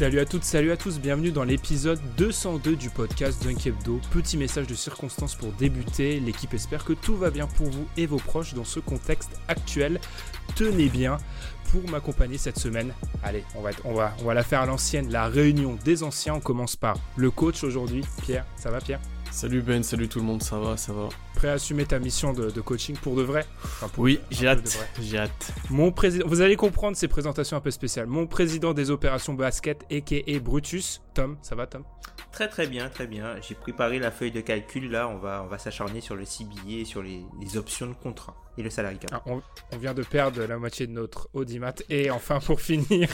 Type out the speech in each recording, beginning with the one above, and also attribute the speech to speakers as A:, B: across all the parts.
A: Salut à toutes, salut à tous, bienvenue dans l'épisode 202 du podcast Dunk Hebdo. Petit message de circonstance pour débuter, l'équipe espère que tout va bien pour vous et vos proches dans ce contexte actuel. Tenez bien pour m'accompagner cette semaine. Allez, on va, on, va, on va la faire à l'ancienne, la réunion des anciens. On commence par le coach aujourd'hui. Pierre, ça va Pierre?
B: Salut Ben, salut tout le monde, ça va, ça va.
A: Prêt à assumer ta mission de, coaching pour de vrai
B: Oui, j'ai hâte, j'ai hâte.
A: Mon président, vous allez comprendre ces présentations un peu spéciales. Mon président des opérations basket, a.k.a. Brutus, Tom, ça va Tom?
C: Très très bien, très bien. J'ai préparé la feuille de calcul, là on va, on va s'acharner sur le CBA, sur les, options de contrat et le salarié
A: ah, on, on, vient de perdre la moitié de notre audimat. Et enfin pour finir,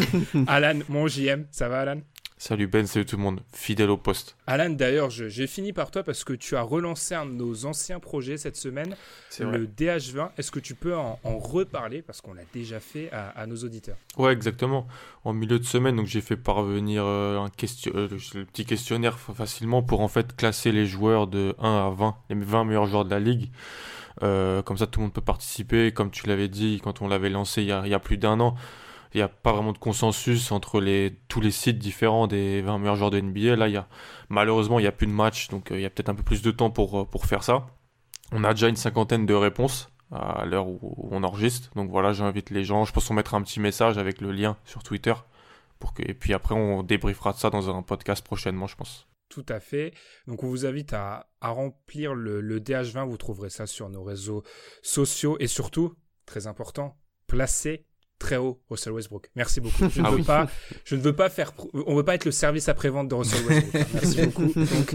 A: Alan, mon JM, ça va Alan?
D: Salut Ben, salut tout le monde, fidèle au poste.
A: Alan, d'ailleurs, j'ai fini par toi parce que tu as relancé un de nos anciens projets cette semaine, le DH20. Est-ce que tu peux en, reparler? Parce qu'on l'a déjà fait à, nos auditeurs
D: Ouais, exactement. En milieu de semaine, donc j'ai fait parvenir euh, un question, euh, le petit questionnaire facilement pour en fait classer les joueurs de 1 à 20, les 20 meilleurs joueurs de la ligue. Euh, comme ça, tout le monde peut participer. Comme tu l'avais dit quand on l'avait lancé il y a plus d'un an il n'y a pas vraiment de consensus entre tous les sites différents des 20 meilleurs joueurs de NBA. Là, malheureusement, il n'y a plus de match, donc euh, il y a peut-être un peu plus de temps pour, euh, pour faire ça. On a déjà une cinquantaine de réponses à l'heure où on enregistre. Donc voilà, j'invite les gens. Je pense qu'on mettra un petit message avec le lien sur Twitter. Pour que... Et puis après, on débriefera de ça dans un podcast prochainement, je pense.
A: Tout à fait. Donc on vous invite à, à remplir le, le DH20. Vous trouverez ça sur nos réseaux sociaux. Et surtout, très important, placez très haut Russell Westbrook. Merci beaucoup. Je ne ah veux pas, je ne veux pas faire, on veut pas être le service après-vente de Russell Westbrook. Merci beaucoup. Donc,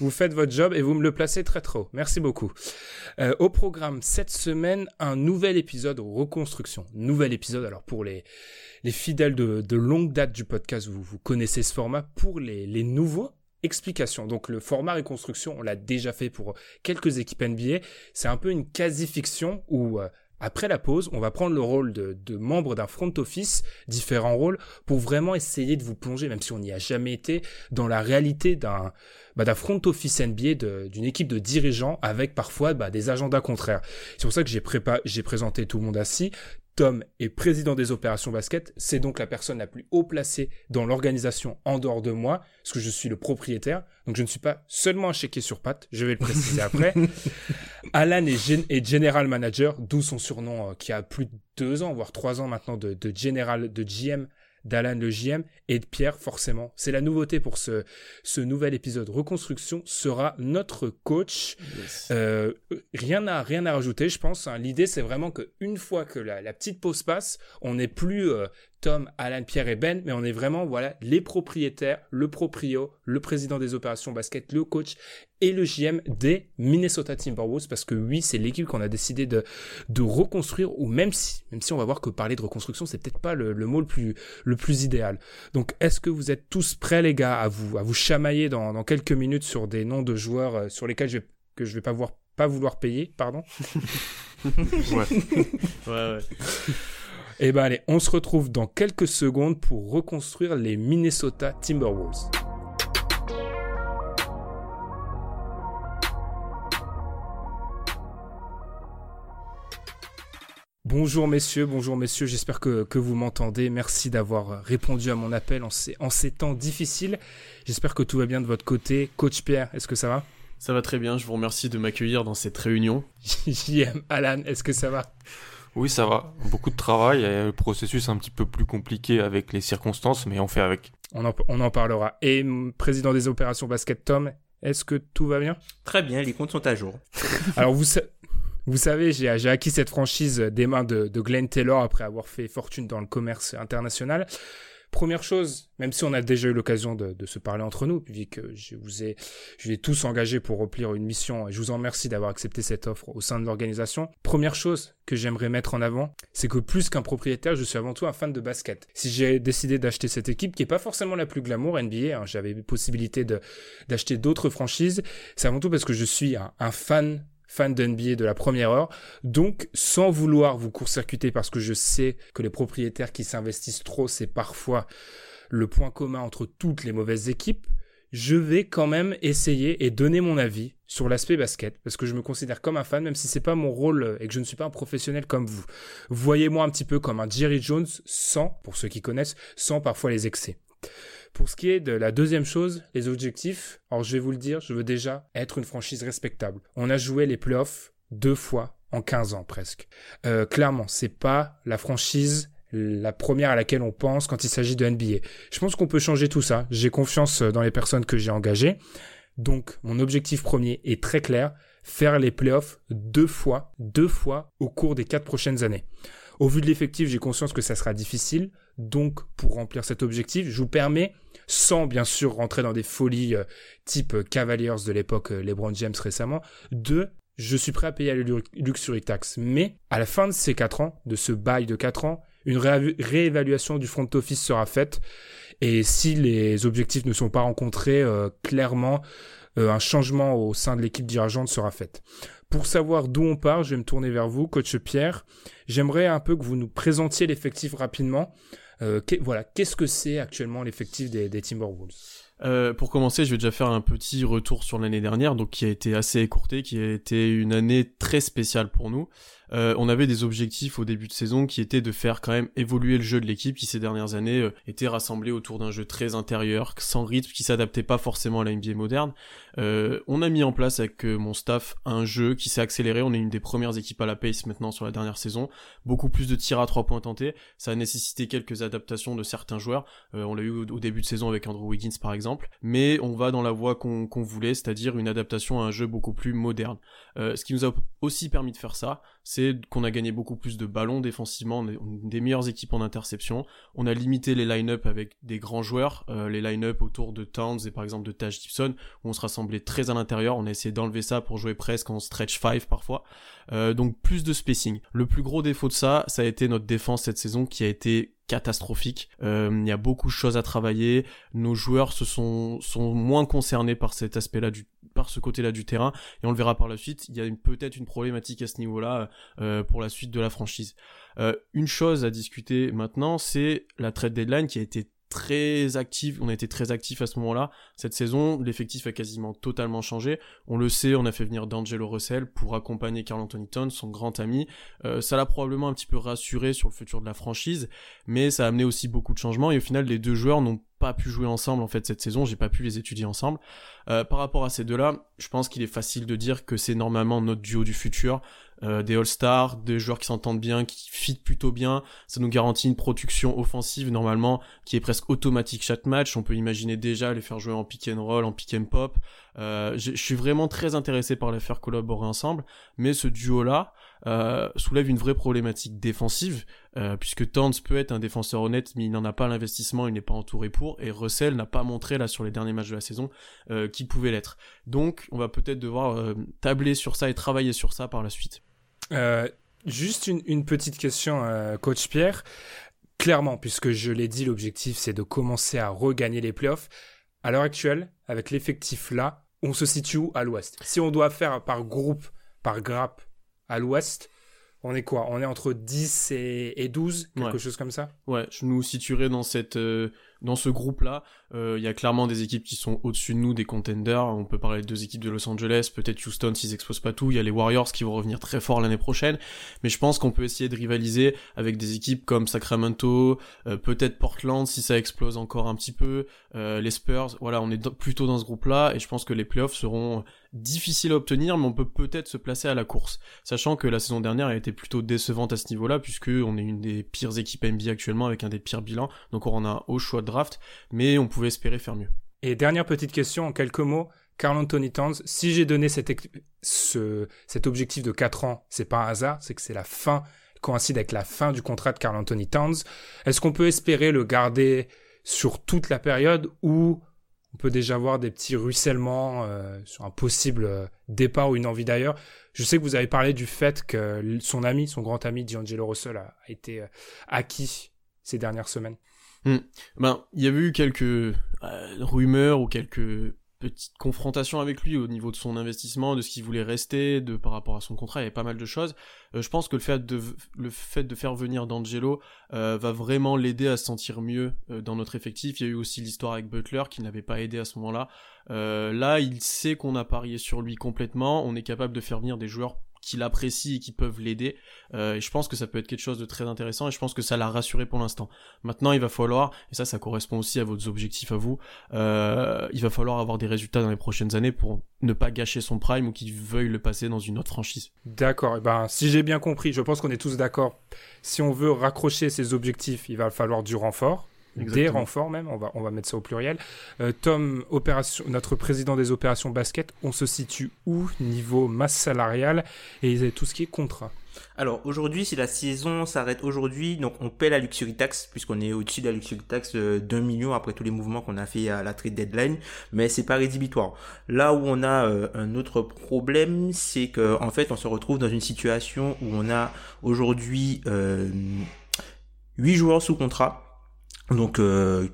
A: vous faites votre job et vous me le placez très très haut. Merci beaucoup. Euh, au programme cette semaine, un nouvel épisode reconstruction. Nouvel épisode. Alors pour les, les fidèles de, de longue date du podcast, vous, vous connaissez ce format. Pour les, les nouveaux, explication. Donc le format reconstruction, on l'a déjà fait pour quelques équipes NBA. C'est un peu une quasi-fiction où euh, après la pause, on va prendre le rôle de, de membre d'un front office, différents rôles, pour vraiment essayer de vous plonger, même si on n'y a jamais été, dans la réalité d'un bah, front office NBA, d'une équipe de dirigeants, avec parfois bah, des agendas contraires. C'est pour ça que j'ai présenté tout le monde assis. Tom est président des opérations basket, c'est donc la personne la plus haut placée dans l'organisation en dehors de moi, parce que je suis le propriétaire, donc je ne suis pas seulement un chéquier sur patte, je vais le préciser après. Alan est, general manager, d'où son surnom euh, qui a plus de deux ans, voire trois ans maintenant de, de general, de GM d'Alan le JM et de Pierre forcément. C'est la nouveauté pour ce, ce nouvel épisode. Reconstruction sera notre coach. Euh, rien à rien à rajouter, je pense. Hein. L'idée c'est vraiment qu'une fois que la, la, petite pause passe, on n'est plus euh, Tom, Alan, Pierre et Ben, mais on est vraiment voilà les propriétaires, le proprio, le président des opérations basket, le coach et le GM des Minnesota Timberwolves parce que oui, c'est l'équipe qu'on a décidé de de reconstruire ou même si même si on va voir que parler de reconstruction, c'est peut-être pas le, mot le plus le plus idéal. Donc est-ce que vous êtes tous prêts les gars à vous à vous chamailler dans, dans quelques minutes sur des noms de joueurs euh, sur lesquels je vais, que je vais pas voir pas vouloir payer, pardon?
B: ouais. ouais ouais.
A: Eh ben allez, on se retrouve dans quelques secondes pour reconstruire les Minnesota Timberwolves. Bonjour messieurs, bonjour messieurs, j'espère que, vous m'entendez. Merci d'avoir répondu à mon appel en ces, en ces temps difficiles. J'espère que tout va bien de votre côté. Coach Pierre, est-ce que ça va?
B: Ça va très bien, je vous remercie de m'accueillir dans cette réunion.
A: JM, Alan, est-ce que ça va?
D: Oui, ça va. Beaucoup de travail et le processus un petit peu plus compliqué avec les circonstances, mais on fait avec.
A: On en, on en parlera. Et président des opérations basket, Tom, est-ce que tout va bien?
C: Très bien, les comptes sont à jour.
A: Alors vous, Vous savez, j'ai acquis cette franchise des mains de, de Glenn Taylor après avoir fait fortune dans le commerce international. Première chose, même si on a déjà eu l'occasion de, se parler entre nous, vu que je vous ai, je tous engagé pour remplir une mission, et je vous en remercie d'avoir accepté cette offre au sein de l'organisation. Première chose que j'aimerais mettre en avant, c'est que plus qu'un propriétaire, je suis avant tout un fan de basket. Si j'ai décidé d'acheter cette équipe, qui est pas forcément la plus glamour NBA, hein, j'avais possibilité d'acheter d'autres franchises, c'est avant tout parce que je suis un fan fan d'NBA de la première heure. Donc, sans vouloir vous court-circuiter parce que je sais que les propriétaires qui s'investissent trop, c'est parfois le point commun entre toutes les mauvaises équipes, je vais quand même essayer et donner mon avis sur l'aspect basket parce que je me considère comme un fan même si c'est pas mon rôle et que je ne suis pas un professionnel comme vous. Voyez-moi un petit peu comme un Jerry Jones sans, pour ceux qui connaissent, sans parfois les excès. Pour ce qui est de la deuxième chose, les objectifs, alors je vais vous le dire, je veux déjà être une franchise respectable. On a joué les playoffs deux fois en 15 ans presque. Euh, clairement, c'est pas la franchise la première à laquelle on pense quand il s'agit de NBA. Je pense qu'on peut changer tout ça. J'ai confiance dans les personnes que j'ai engagées. Donc, mon objectif premier est très clair, faire les playoffs deux fois, deux fois au cours des quatre prochaines années. Au vu de l'effectif, j'ai conscience que ça sera difficile. Donc, pour remplir cet objectif, je vous permets, sans bien sûr rentrer dans des folies euh, type Cavaliers de l'époque euh, LeBron James récemment, de je suis prêt à payer la luxury tax. Mais à la fin de ces 4 ans, de ce bail de 4 ans, une réévaluation du front office sera faite. Et si les objectifs ne sont pas rencontrés, euh, clairement, un changement au sein de l'équipe dirigeante sera fait. Pour savoir d'où on part, je vais me tourner vers vous, coach Pierre. J'aimerais un peu que vous nous présentiez l'effectif rapidement. Euh, voilà, qu'est-ce que c'est actuellement l'effectif des, Timberwolves?
B: Euh, pour commencer, je vais déjà faire un petit retour sur l'année dernière, donc qui a été assez écourtée, qui a été une année très spéciale pour nous. Euh, on avait des objectifs au début de saison qui étaient de faire quand même évoluer le jeu de l'équipe qui ces dernières années était rassemblé autour d'un jeu très intérieur, sans rythme, qui s'adaptait pas forcément à la NBA moderne. Euh, on a mis en place avec mon staff un jeu qui s'est accéléré. On est une des premières équipes à la pace maintenant sur la dernière saison. Beaucoup plus de tirs à trois points tentés. Ça a nécessité quelques adaptations de certains joueurs. on l'a eu au, début de saison avec Andrew Wiggins par exemple. Mais on va dans la voie qu'on voulait, c'est-à-dire une adaptation à un jeu beaucoup plus moderne. ce qui nous a aussi permis de faire ça, c'est qu'on a gagné beaucoup plus de ballons défensivement, on est des meilleures équipes en interception. On a limité les line-up avec des grands joueurs, euh, les line-up autour de Towns et par exemple de Taj Gibson, où on se rassemblait très à l'intérieur. On a essayé d'enlever ça pour jouer presque en stretch 5 parfois. Euh, donc plus de spacing. Le plus gros défaut de ça, ça a été notre défense cette saison qui a été catastrophique. Euh, il y a beaucoup de choses à travailler. Nos joueurs se sont, sont moins concernés par cet aspect-là du par ce côté-là du terrain et on le verra par la suite. Il y a peut-être une problématique à ce niveau-là euh, pour la suite de la franchise. Une chose à discuter maintenant, c'est la trade deadline qui a été très on a été très actif à ce moment-là. Cette saison, l'effectif a quasiment totalement changé. On le sait, on a fait venir D'Angelo Russell pour accompagner Carl Anthony Towns, son grand ami. Euh, ça l'a probablement un petit peu rassuré sur le futur de la franchise, mais ça a amené aussi beaucoup de changements et au final, les deux joueurs n'ont pas pu jouer ensemble en fait cette saison, j'ai pas pu les étudier ensemble. Euh, par rapport à ces deux-là, je pense qu'il est facile de dire que c'est normalement notre duo du futur. Euh, des All-Stars, des joueurs qui s'entendent bien, qui fit plutôt bien. Ça nous garantit une production offensive normalement qui est presque automatique chaque match. On peut imaginer déjà les faire jouer en pick and roll, en pick and pop. Euh, je suis vraiment très intéressé par les faire collaborer ensemble, mais ce duo-là euh, soulève une vraie problématique défensive, euh, puisque Towns peut être un défenseur honnête, mais il n'en a pas l'investissement, il n'est pas entouré pour, et Russell n'a pas montré là sur les derniers matchs de la saison euh, qu'il pouvait l'être. Donc on va peut-être devoir tabler sur ça et travailler sur ça par la suite.
A: Euh, juste une, une, petite question, coach Pierre. Clairement, puisque je l'ai dit, l'objectif c'est de commencer à regagner les playoffs. À l'heure actuelle, avec l'effectif là, on se situe à l'ouest. Si on doit faire par groupe, par grappe à l'ouest, on est quoi? On est entre 10 et, 12, quelque chose comme ça?
B: Ouais, je nous situerais dans cette euh, dans ce groupe-là, euh, il y a clairement des équipes qui sont au-dessus de nous, des contenders. On peut parler de deux équipes de Los Angeles, peut-être Houston s'ils exposent pas tout. Il y a les Warriors qui vont revenir très fort l'année prochaine. Mais je pense qu'on peut essayer de rivaliser avec des équipes comme Sacramento, euh, peut-être Portland si ça explose encore un petit peu, euh, les Spurs. Voilà, on est plutôt dans ce groupe-là et je pense que les playoffs seront difficiles à obtenir, mais on peut peut-être se placer à la course. Sachant que la saison dernière a été plutôt décevante à ce niveau-là, puisque on est une des pires équipes NBA actuellement avec un des pires bilans. Donc on a un haut choix de draft, mais on pouvait espérer faire mieux.
A: Et dernière petite question en quelques mots, Carl Anthony Towns, si j'ai donné cet, ce, cet objectif de 4 ans, c'est pas un hasard, c'est que c'est la fin, coïncide avec la fin du contrat de Carl Anthony Towns. Est-ce qu'on peut espérer le garder sur toute la période ou on peut déjà voir des petits ruissellements euh, sur un possible euh, départ ou une envie d'ailleurs. Je sais que vous avez parlé du fait que son ami, son grand ami D'Angelo Russell a, été euh, acquis ces dernières semaines.
B: Hmm. Ben, il y avait eu quelques rumeurs ou quelques petite confrontation avec lui au niveau de son investissement, de ce qu'il voulait rester, de par rapport à son contrat, il y avait pas mal de choses. Euh, je pense que le fait de le fait de faire venir D'Angelo euh, va vraiment l'aider à se sentir mieux euh, dans notre effectif. Il y a eu aussi l'histoire avec Butler qui n'avait pas aidé à ce moment-là. là, il sait qu'on a parié sur lui complètement. On est capable de faire venir des joueurs qu'il apprécie et qui peuvent l'aider. Euh, je pense que ça peut être quelque chose de très intéressant et je pense que ça l'a rassuré pour l'instant. Maintenant, il va falloir, et ça, ça correspond aussi à vos objectifs à vous, euh, il va falloir avoir des résultats dans les prochaines années pour ne pas gâcher son prime ou qu'il veuille le passer dans une autre franchise.
A: D'accord. Et eh ben, si j'ai bien compris, je pense qu'on est tous d'accord. Si on veut raccrocher ses objectifs, il va falloir du renfort des renforts même, on va, on va mettre ça au pluriel. Euh, Tom, opération, notre président des opérations basket, on se situe où niveau masse salariale et tout ce qui est contrat?
C: Alors aujourd'hui, si la saison s'arrête aujourd'hui, donc on paie la luxury tax puisqu'on est au-dessus de la luxury tax d'un million après tous les mouvements qu'on a fait à la trade deadline, mais c'est pas rédhibitoire. Là où on a euh, un autre problème, c'est que en fait, on se retrouve dans une situation où on a aujourd'hui euh, 8 joueurs sous contrat donc euh,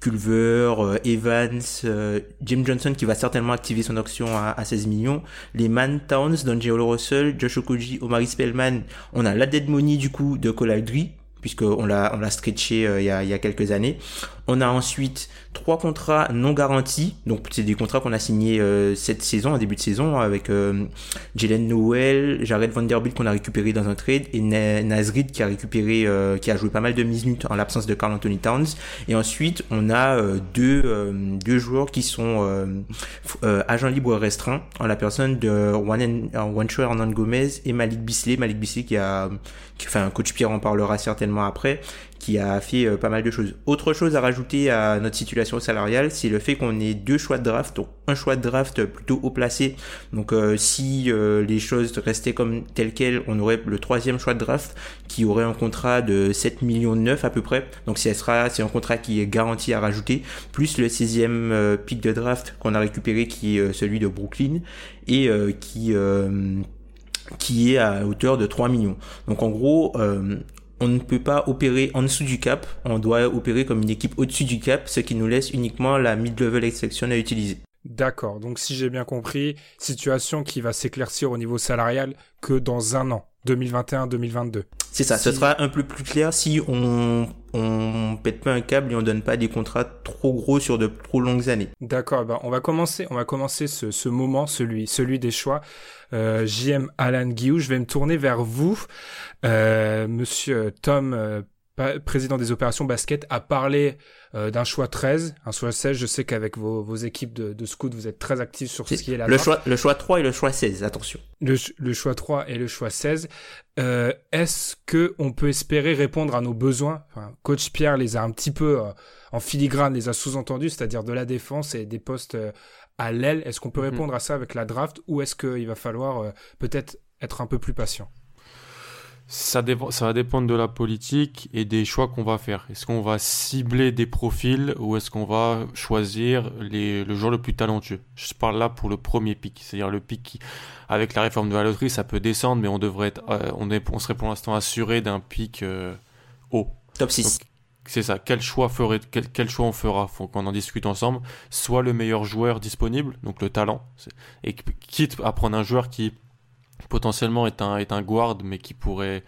C: Culver, euh, Evans, euh, Jim Johnson qui va certainement activer son option à, 16 millions, les Man Towns, D'Angelo Russell, Josh Okoji, Omari Spellman, on a la dead money du coup de Colaudry puisqu'on l'a on l'a stretché il, y a, il y a quelques années. On a ensuite trois contrats non garantis. Donc c'est des contrats qu'on a signés euh, cette saison, en début de saison, avec euh, Jalen Noel, Jared Vanderbilt qu'on a récupéré dans un trade et Nazrid qui a récupéré, euh, qui a joué pas mal de minutes en l'absence de Carl Anthony Towns. Et ensuite on a deux deux joueurs qui sont agents libres restreints en la personne de Juancho Hernan Gomez et Malik Bisley. Malik Bisley qui a, qui, enfin coach Pierre en parlera certainement après, qui a fait euh, pas mal de choses. Autre chose à rajouter à notre situation salariale, c'est le fait qu'on ait deux choix de draft, donc un choix de draft plutôt haut placé. Donc euh, si euh, les choses restaient comme telles quelles, on aurait le troisième choix de draft qui aurait un contrat de 7 millions 9 à peu près. Donc c'est un contrat qui est garanti à rajouter, plus le 16e pick de draft qu'on a récupéré qui est celui de Brooklyn et qui qui est à hauteur de 3 millions. Donc en gros, on ne peut pas opérer en dessous du cap, on doit opérer comme une équipe au-dessus du cap, ce qui nous laisse uniquement la mid-level extraction à utiliser.
A: D'accord, donc si j'ai bien compris, situation qui va s'éclaircir au niveau salarial que dans un an, 2021-2022.
C: C'est ça, ce sera un peu plus clair si on on pète pas un câble et on donne pas des contrats trop gros sur de trop longues années.
A: D'accord, ben on va commencer, on va commencer ce, moment, celui, celui des choix. Euh, JM Alan Guillou, je vais me tourner vers vous, euh, Monsieur Tom euh, président des opérations basket, a parlé euh, d'un choix 13, un choix 16. Je sais qu'avec vos, vos, équipes de, de scouts, vous êtes très actifs sur ce qui est là.
C: Le choix, le choix 3 et le choix 16, attention.
A: Le, le choix 3 et le choix 16. Euh, Est-ce que on peut espérer répondre à nos besoins? Enfin, Coach Pierre les a un petit peu euh, en filigrane, les a sous-entendus, c'est-à-dire de la défense et des postes à l'aile. Est-ce qu'on peut mhm. répondre à ça avec la draft ou est-ce qu'il va falloir peut-être être un peu plus patient?
D: Ça, ça va dépendre de la politique et des choix qu'on va faire. Est-ce qu'on va cibler des profils ou est-ce qu'on va choisir les, le joueur le plus talentueux? Je parle là pour le premier pic, c'est-à-dire le pic qui, avec la réforme de la loterie, ça peut descendre, mais on devrait être, euh, on, est, on serait pour l'instant assuré d'un pic euh, haut.
C: Top 6.
D: C'est ça. Quel choix ferait, quel, quel, choix on fera? Faut qu'on en discute ensemble. Soit le meilleur joueur disponible, donc le talent, et quitte à prendre un joueur qui potentiellement est un, est un guard, mais qui pourrait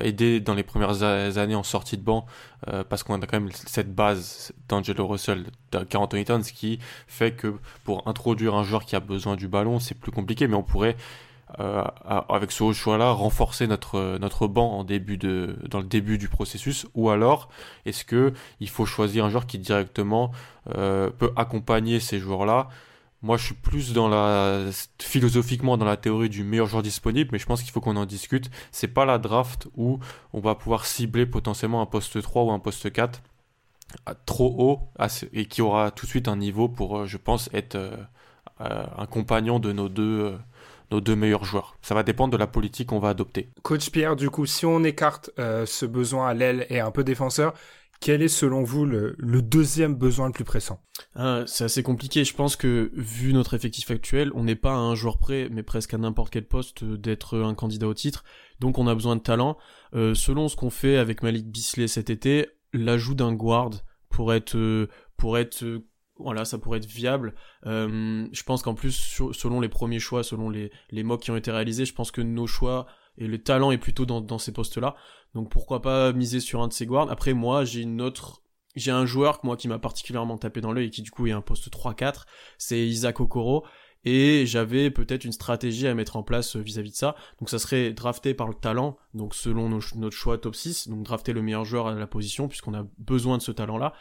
D: aider dans les premières années en sortie de banc, euh, parce qu'on a quand même cette base d'Angelo Russell, d'Anthony Towns, qui fait que pour introduire un joueur qui a besoin du ballon, c'est plus compliqué, mais on pourrait, euh, avec ce choix-là, renforcer notre, notre banc en début de, dans le début du processus, ou alors, est-ce que il faut choisir un joueur qui directement euh, peut accompagner ces joueurs-là moi, je suis plus dans la philosophiquement dans la théorie du meilleur joueur disponible, mais je pense qu'il faut qu'on en discute. C'est pas la draft où on va pouvoir cibler potentiellement un poste 3 ou un poste 4 trop haut et qui aura tout de suite un niveau pour, euh, je pense, être euh, un compagnon de nos deux nos deux meilleurs joueurs. Ça va dépendre de la politique qu'on va adopter.
A: Coach Pierre, du coup, si on écarte ce besoin à l'aile et un peu défenseur, quel est selon vous le, deuxième besoin le plus pressant?
B: Ah, C'est assez compliqué. Je pense que vu notre effectif actuel, on n'est pas à un joueur prêt, mais presque à n'importe quel poste d'être un candidat au titre. Donc on a besoin de talent. Euh, selon ce qu'on fait avec Malik Bisley cet été, l'ajout d'un guard pour être pour être voilà, ça pourrait être viable. Euh, je pense qu'en plus, selon les premiers choix, selon les, les qui ont été réalisés, je pense que nos choix et le talent est plutôt dans, ces postes-là. Donc pourquoi pas miser sur un de ces guards. Après moi, j'ai une autre j'ai un joueur moi qui m'a particulièrement tapé dans l'œil et qui du coup est un poste 3-4, c'est Isaac Okoro et j'avais peut-être une stratégie à mettre en place euh, vis-à-vis de ça. Donc ça serait drafté par le talent, donc selon notre choix top 6, donc drafter le meilleur joueur à la position puisqu'on a besoin de ce talent-là.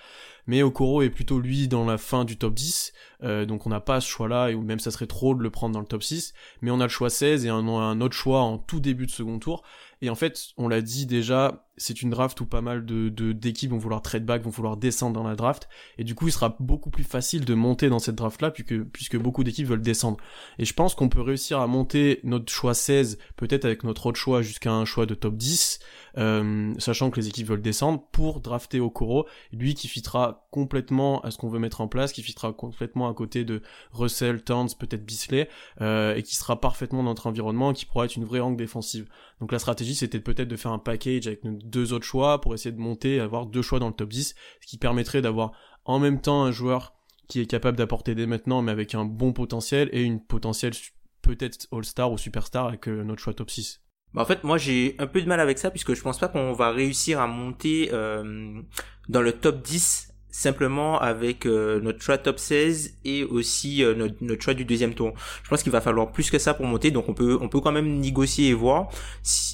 B: Mais Okoro est plutôt lui dans la fin du top 10, euh, donc on n'a pas ce choix-là, et même ça serait trop de le prendre dans le top 6, mais on a le choix 16 et un, un autre choix en tout début de second tour. Et en fait, on l'a dit déjà, c'est une draft où pas mal de d'équipes vont vouloir trade back, vont vouloir descendre dans la draft, et du coup, il sera beaucoup plus facile de monter dans cette draft-là, puisque, puisque beaucoup d'équipes veulent descendre. Et je pense qu'on peut réussir à monter notre choix 16, peut-être avec notre autre choix jusqu'à un choix de top 10, euh, sachant que les équipes veulent descendre, pour drafter Okoro, lui qui fitera complètement à ce qu'on veut mettre en place, qui fitera complètement à côté de Russell, Towns, peut-être Bisley, euh, et qui sera parfaitement dans notre environnement, qui pourra être une vraie angle défensive. Donc la stratégie, c'était peut-être de faire un package avec nos deux autres choix pour essayer de monter, avoir deux choix dans le top 10, ce qui permettrait d'avoir en même temps un joueur qui est capable d'apporter dès maintenant, mais avec un bon potentiel, et une potentielle peut-être All-Star ou Superstar avec euh, notre choix top 6.
C: Bah en fait, moi j'ai un peu de mal avec ça puisque je pense pas qu'on va réussir à monter euh, dans le top 10 simplement avec euh, notre choix top 16 et aussi euh, notre, choix du deuxième tour. Je pense qu'il va falloir plus que ça pour monter, donc on peut on peut quand même négocier et voir.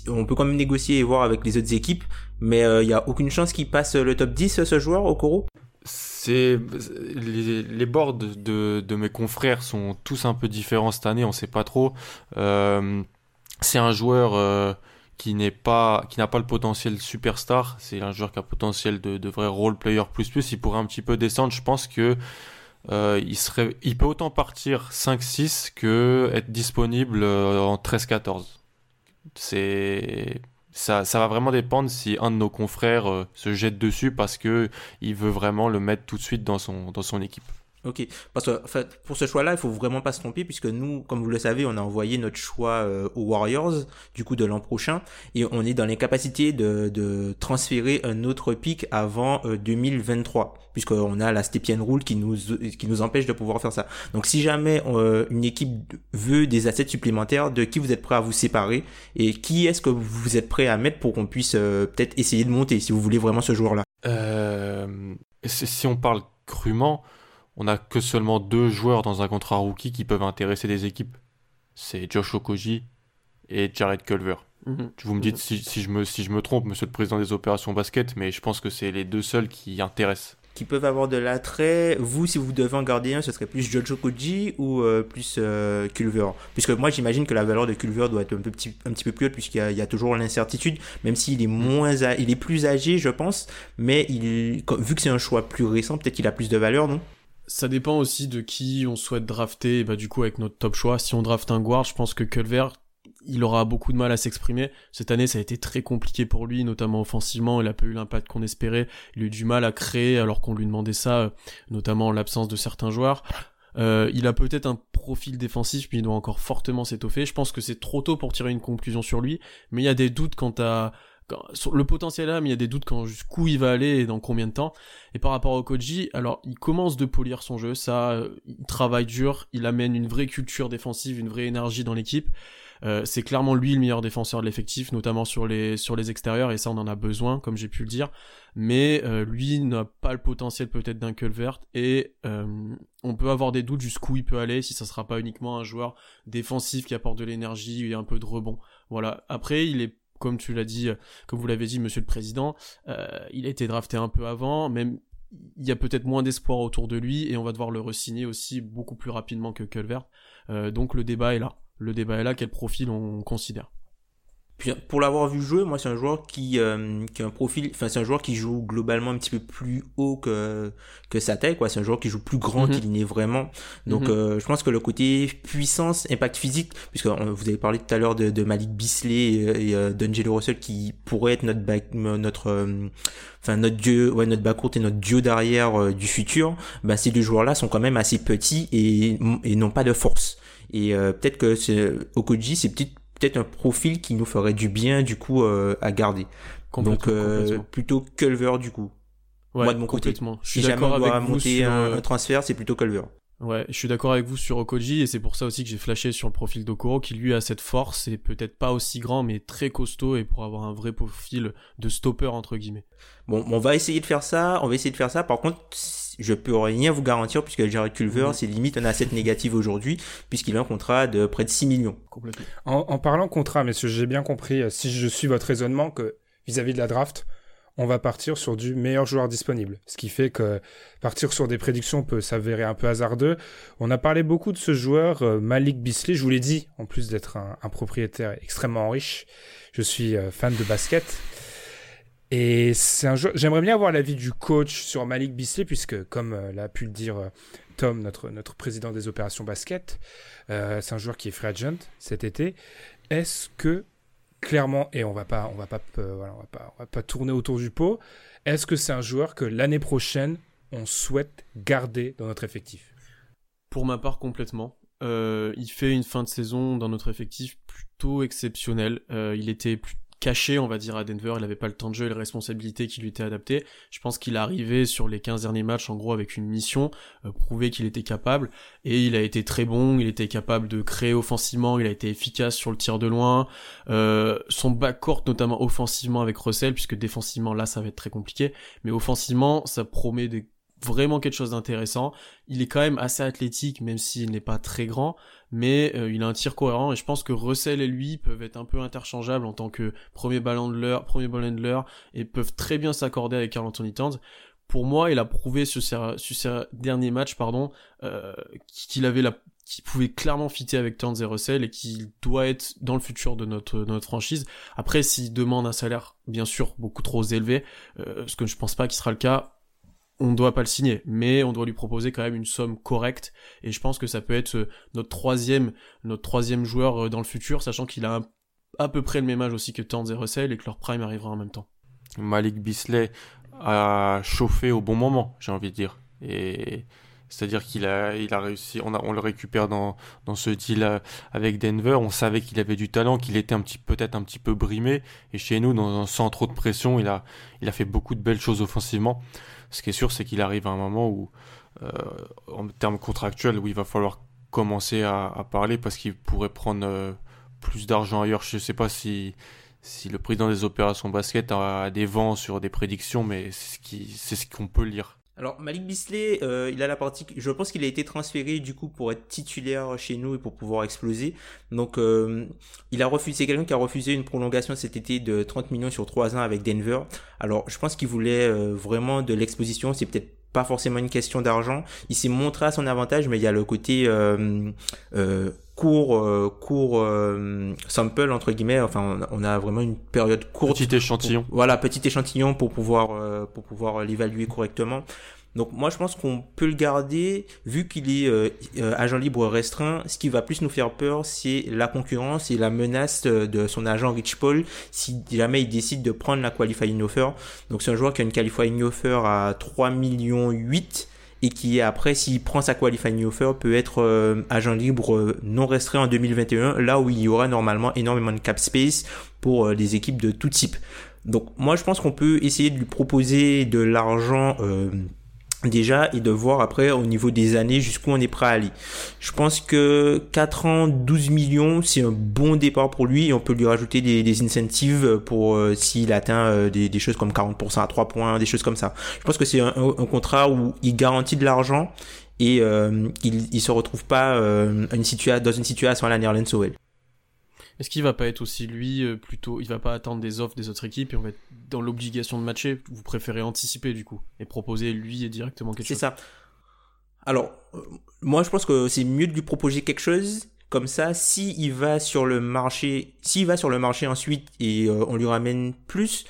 C: On peut quand même négocier et voir avec les autres équipes, mais euh, il y a aucune chance qu'il passe le top 10 ce joueur au Coro.
D: C'est les, les boards de, de mes confrères sont tous un peu différents cette année, on sait pas trop. c'est un joueur qui n'est pas qui n'a pas le potentiel superstar c'est un joueur qui a potentiel de, de vrai role player plus plus il pourrait un petit peu descendre. Je pense que euh, il serait il peut autant partir 5-6 que être disponible euh, en 13-14 c'est ça, ça va vraiment dépendre si un de nos confrères euh, se jette dessus parce que il veut vraiment le mettre tout de suite dans son dans son équipe
C: Ok, parce que pour ce choix-là, il faut vraiment pas se tromper puisque nous, comme vous le savez, on a envoyé notre choix euh, aux Warriors du coup de l'an prochain et on est dans les capacités de, de transférer un autre pic avant 2023 euh, puisqu'on a la Stepien Rule qui nous qui nous empêche de pouvoir faire ça. Donc si jamais euh, une équipe veut des assets supplémentaires, de qui vous êtes prêt à vous séparer et qui est-ce que vous êtes prêt à mettre pour qu'on puisse peut-être essayer de monter si vous voulez vraiment ce joueur-là?
D: si on parle crûment on n'a que seulement deux joueurs dans un contrat rookie qui peuvent intéresser des équipes. C'est Josh Okoji et Jared Culver. Mhm. Vous me dites mhm. si, je me, si je me trompe, monsieur le président des opérations basket, mais je pense que c'est les deux seuls qui intéressent.
C: Qui peuvent avoir de l'attrait. Vous, si vous devez en garder un, ce serait plus Josh Okoji ou euh, plus euh, Culver Puisque moi, j'imagine que la valeur de Culver doit être un, petit, un petit peu plus haute, puisqu'il y, a toujours l'incertitude, même s'il est moins, il est plus âgé, je pense, mais il, vu que c'est un choix plus récent, peut-être qu'il a plus de valeur, non?
B: Ça dépend aussi de qui on souhaite drafter, bah du coup avec notre top choix. Si on draft un guard, je pense que Culver, il aura beaucoup de mal à s'exprimer. Cette année, ça a été très compliqué pour lui, notamment offensivement. Il a pas eu l'impact qu'on espérait. Il a eu du mal à créer alors qu'on lui demandait ça, euh, notamment en l'absence de certains joueurs. Euh, il a peut-être un profil défensif, mais il doit encore fortement s'étoffer. Je pense que c'est trop tôt pour tirer une conclusion sur lui, mais il y a des doutes quant à le potentiel là, mais il y a des doutes quand jusqu'où il va aller et dans combien de temps. Et par rapport au Koji, alors il commence de polir son jeu, ça, euh, il travaille dur, il amène une vraie culture défensive, une vraie énergie dans l'équipe. Euh, c'est clairement lui le meilleur défenseur de l'effectif, notamment sur les sur les extérieurs, et ça on en a besoin, comme j'ai pu le dire. Mais euh, lui n'a pas le potentiel peut-être d'un Culvert, et on peut avoir des doutes jusqu'où il peut aller, si ça sera pas uniquement un joueur défensif qui apporte de l'énergie et un peu de rebond. Voilà. Après, il est comme tu l'as dit, euh, comme vous l'avez dit, Monsieur le Président, euh, il a été drafté un peu avant, même il y a peut-être moins d'espoir autour de lui et on va devoir le resigner aussi beaucoup plus rapidement que Culver. Euh, donc le débat est là. Le débat est là. Quel profil on considère
C: pour l'avoir vu jouer, moi c'est un joueur qui euh, qui a un profil, enfin c'est un joueur qui joue globalement un petit peu plus haut que que sa taille quoi. C'est un joueur qui joue plus grand mhm. qu'il n'est vraiment. Donc mhm. euh, je pense que le côté puissance, impact physique, puisque vous avez parlé tout à l'heure de, de Malik Bisley et, et euh, d'Angelo Russell qui pourrait être notre back, notre enfin notre dieu, ouais notre backcourt et notre dieu derrière du futur. Ben ces deux joueurs là sont quand même assez petits et et n'ont pas de force. Et peut-être que Okoji, c'est peut-être peut-être un profil qui nous ferait du bien du coup euh, à garder. Donc euh, plutôt Culver du coup.
B: Ouais, Moi de mon complètement.
C: côté. Je suis si jamais on doit monter un, transfert, c'est plutôt Culver.
B: Ouais, je suis d'accord avec vous sur Okoji et c'est pour ça aussi que j'ai flashé sur le profil d'Okoro qui lui a cette force et peut-être pas aussi grand mais très costaud et pour avoir un vrai profil de stopper entre guillemets.
C: Bon, on va essayer de faire ça, on va essayer de faire ça. Par contre, je peux rien vous garantir puisque Jared Culver, mhm. c'est limite un asset négatif aujourd'hui puisqu'il a un contrat de près de 6 millions.
A: En, en parlant contrat, messieurs, j'ai bien compris, euh, si je suis votre raisonnement, que vis-à-vis -vis de la draft, on va partir sur du meilleur joueur disponible. Ce qui fait que partir sur des prédictions peut s'avérer un peu hasardeux. On a parlé beaucoup de ce joueur, euh, Malik Bisley. Je vous l'ai dit, en plus d'être un, propriétaire extrêmement riche, je suis euh, fan de basket. Et c'est un J'aimerais bien avoir l'avis du coach sur Malik Bisley, puisque, comme euh, l'a pu le dire Tom, notre, notre président des opérations basket, c'est un joueur qui est free agent cet été. Est-ce que clairement, et on va pas, on va pas, euh, on va pas, on va pas tourner autour du pot. Est-ce que c'est un joueur que l'année prochaine on souhaite garder dans notre effectif?
B: Pour ma part, complètement. Euh, il fait une fin de saison dans notre effectif plutôt exceptionnelle. Euh, il était plus caché, on va dire, à Denver. Il n'avait pas le temps de jeu et les responsabilités qui lui étaient adaptées. Je pense qu'il est arrivé sur les 15 derniers matchs, en gros, avec une mission, euh, prouver qu'il était capable. Et il a été très bon, il était capable de créer offensivement, il a été efficace sur le tir de loin. Euh, son backcourt, notamment offensivement avec Russell, puisque défensivement, là, ça va être très compliqué. Mais offensivement, ça promet vraiment quelque chose d'intéressant. Il est quand même assez athlétique, même s'il n'est pas très grand, mais euh, il a un tir cohérent et je pense que Russell et lui peuvent être un peu interchangeables en tant que premier ballon de l'heure, premier ballon de l'heure et peuvent très bien s'accorder avec Carl Anthony Towns. Pour moi, il a prouvé sur ses, derniers matchs, pardon, euh, qu'il avait la qui pouvait clairement fitter avec Towns et Russell et qui doit être dans le futur de notre, notre franchise. Après, s'il demande un salaire, bien sûr, beaucoup trop élevé, euh, ce que je pense pas qu'il sera le cas, on ne doit pas le signer, mais on doit lui proposer quand même une somme correcte. Et je pense que ça peut être euh, notre troisième, notre troisième joueur euh, dans le futur, sachant qu'il a à peu près le même âge aussi que Towns et Russell et que leur prime arrivera en même temps.
D: Malik Bisley a chauffé au bon moment, j'ai envie de dire. Et c'est-à-dire qu'il a, il a réussi, on, le récupère dans, dans ce deal euh, avec Denver. On savait qu'il avait du talent, qu'il était un petit, peut-être un petit peu brimé. Et chez nous, dans, sans trop de pression, il a, il a fait beaucoup de belles choses offensivement. Ce qui est sûr, c'est qu'il arrive à un moment où, euh, en termes contractuels, où il va falloir commencer à, parler parce qu'il pourrait prendre euh, plus d'argent ailleurs. Je ne sais pas si, si le président des opérations basket a, des vents sur des prédictions, mais c'est ce qu'on peut lire.
C: Alors Malik Bisley, euh, il a la partie, je pense qu'il a été transféré du coup pour être titulaire chez nous et pour pouvoir exploser. Donc euh, il a refusé, quelqu'un qui a refusé une prolongation cet été de 30 millions sur 3 ans avec Denver. Alors je pense qu'il voulait euh, vraiment de l'exposition, c'est peut-être pas forcément une question d'argent. Il s'est montré à son avantage, mais il y a le côté euh, euh, court, court sample entre guillemets. Enfin, on a vraiment une période courte.
D: Petit échantillon.
C: voilà, petit échantillon pour pouvoir pour pouvoir l'évaluer correctement. Donc moi je pense qu'on peut le garder vu qu'il est euh, euh, agent libre restreint. Ce qui va plus nous faire peur, c'est la concurrence et la menace de son agent Rich Paul si jamais il décide de prendre la qualifying offer. Donc c'est un joueur qui a une qualifying offer à 3 millions 8 et qui après s'il prend sa qualifying offer peut être euh, agent libre non restreint en 2021 là où il y aura normalement énormément de cap space pour des équipes de tout type. Donc moi je pense qu'on peut essayer de lui proposer de l'argent déjà et de voir après au niveau des années jusqu'où on est prêt à aller. Je pense que 4 ans, 12 millions, c'est un bon départ pour lui et on peut lui rajouter des, incentives pour euh, s'il atteint euh, des, choses comme 40% à 3 points, des choses comme ça. Je pense que c'est un, contrat où il garantit de l'argent et euh, il, il se retrouve pas une dans une situation à la Nerlens Sowell.
B: Est-ce qu'il va pas être aussi lui euh, plutôt, il va pas attendre des offres des autres équipes et on va être dans l'obligation de matcher? Vous préférez anticiper du coup et proposer lui directement quelque chose?
C: C'est ça. Alors, euh, moi je pense que c'est mieux de lui proposer quelque chose Comme ça, si il va sur le marché, s'il va sur le marché ensuite et euh, on lui ramène plus,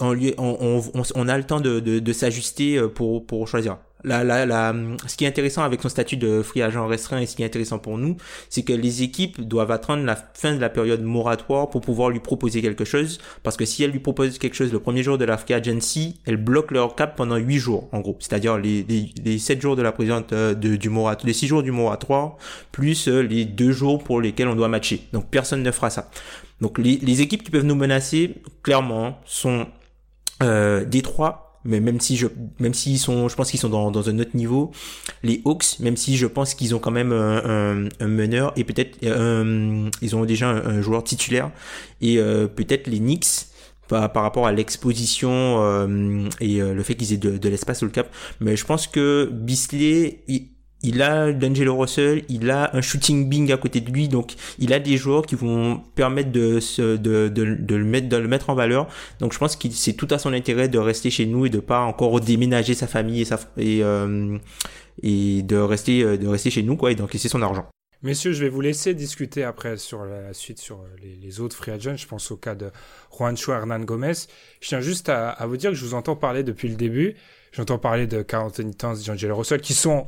C: on, lui, on, on, on a le temps de, de, de s'ajuster pour, pour choisir la, la, la, ce qui est intéressant avec son statut de free agent restreint et ce qui est intéressant pour nous, c'est que les équipes doivent attendre la fin de la période moratoire pour pouvoir lui proposer quelque chose. Parce que si elle lui propose quelque chose le premier jour de la free agency, elle bloque leur cap pendant 8 jours, en gros. C'est-à-dire les, les, les 7 jours de la présidente euh, du moratoire, les 6 jours du moratoire, plus euh, les 2 jours pour lesquels on doit matcher. Donc personne ne fera ça. Donc les, les équipes qui peuvent nous menacer, clairement, sont euh, Détroit, mais même si je même s'ils sont je pense qu'ils sont dans, dans un autre niveau les Hawks même si je pense qu'ils ont quand même un, un, meneur et peut-être euh, ils ont déjà un, joueur titulaire et euh, peut-être les Knicks par, par rapport à l'exposition euh, et le fait qu'ils aient de, de l'espace sur le cap. Mais je pense que Bisley a D'Angelo Russell, il a un shooting bing à côté de lui, donc il a des joueurs qui vont permettre de, de, le mettre, de le mettre en valeur. Donc je pense qu'il c'est tout à son intérêt de rester chez nous et de pas encore déménager sa famille et, euh, de rester euh, de rester chez nous quoi et d'encaisser son argent.
A: Messieurs, je vais vous laisser discuter après sur la suite sur les, autres free agents. Je pense au cas de Juancho Hernan Gomez. Je tiens juste à, vous dire que je vous entends parler depuis le début. J'entends parler de Carl Anthony Towns, D'Angelo Russell, qui sont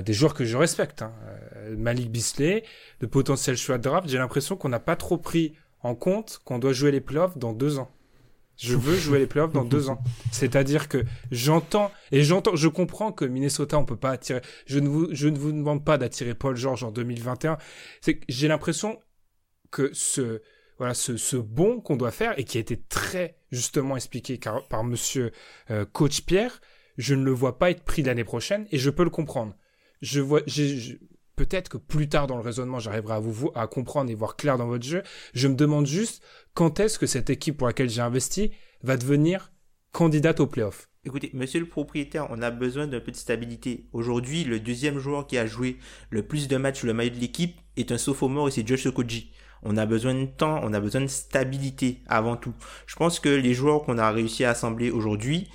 A: des joueurs que je respecte. Hein. Euh, Malik Bisley, de potentiel choix de draft, j'ai l'impression qu'on n'a pas trop pris en compte qu'on doit jouer les playoffs dans deux ans. Je veux jouer les playoffs dans deux ans. C'est-à-dire que j'entends et j'entends, je comprends que Minnesota on peut pas attirer. Je ne vous, je ne vous demande pas d'attirer Paul George en 2021. C'est que j'ai l'impression que ce, voilà, ce, ce bond qu'on doit faire et qui a été très justement expliqué par, par Monsieur euh, Coach Pierre, je ne le vois pas être pris l'année prochaine et je peux le comprendre je vois, peut-être que plus tard dans le raisonnement, j'arriverai à vous à comprendre et voir clair dans votre jeu. Je me demande juste quand est-ce que cette équipe pour laquelle j'ai investi va devenir candidate au playoff?
C: Écoutez, monsieur le propriétaire, on a besoin d'un peu de stabilité. Aujourd'hui, le deuxième joueur qui a joué le plus de matchs le maillot de l'équipe est un sophomore et c'est Josh Okoji. On a besoin de temps, on a besoin de stabilité avant tout. Je pense que les joueurs qu'on a réussi à assembler aujourd'hui,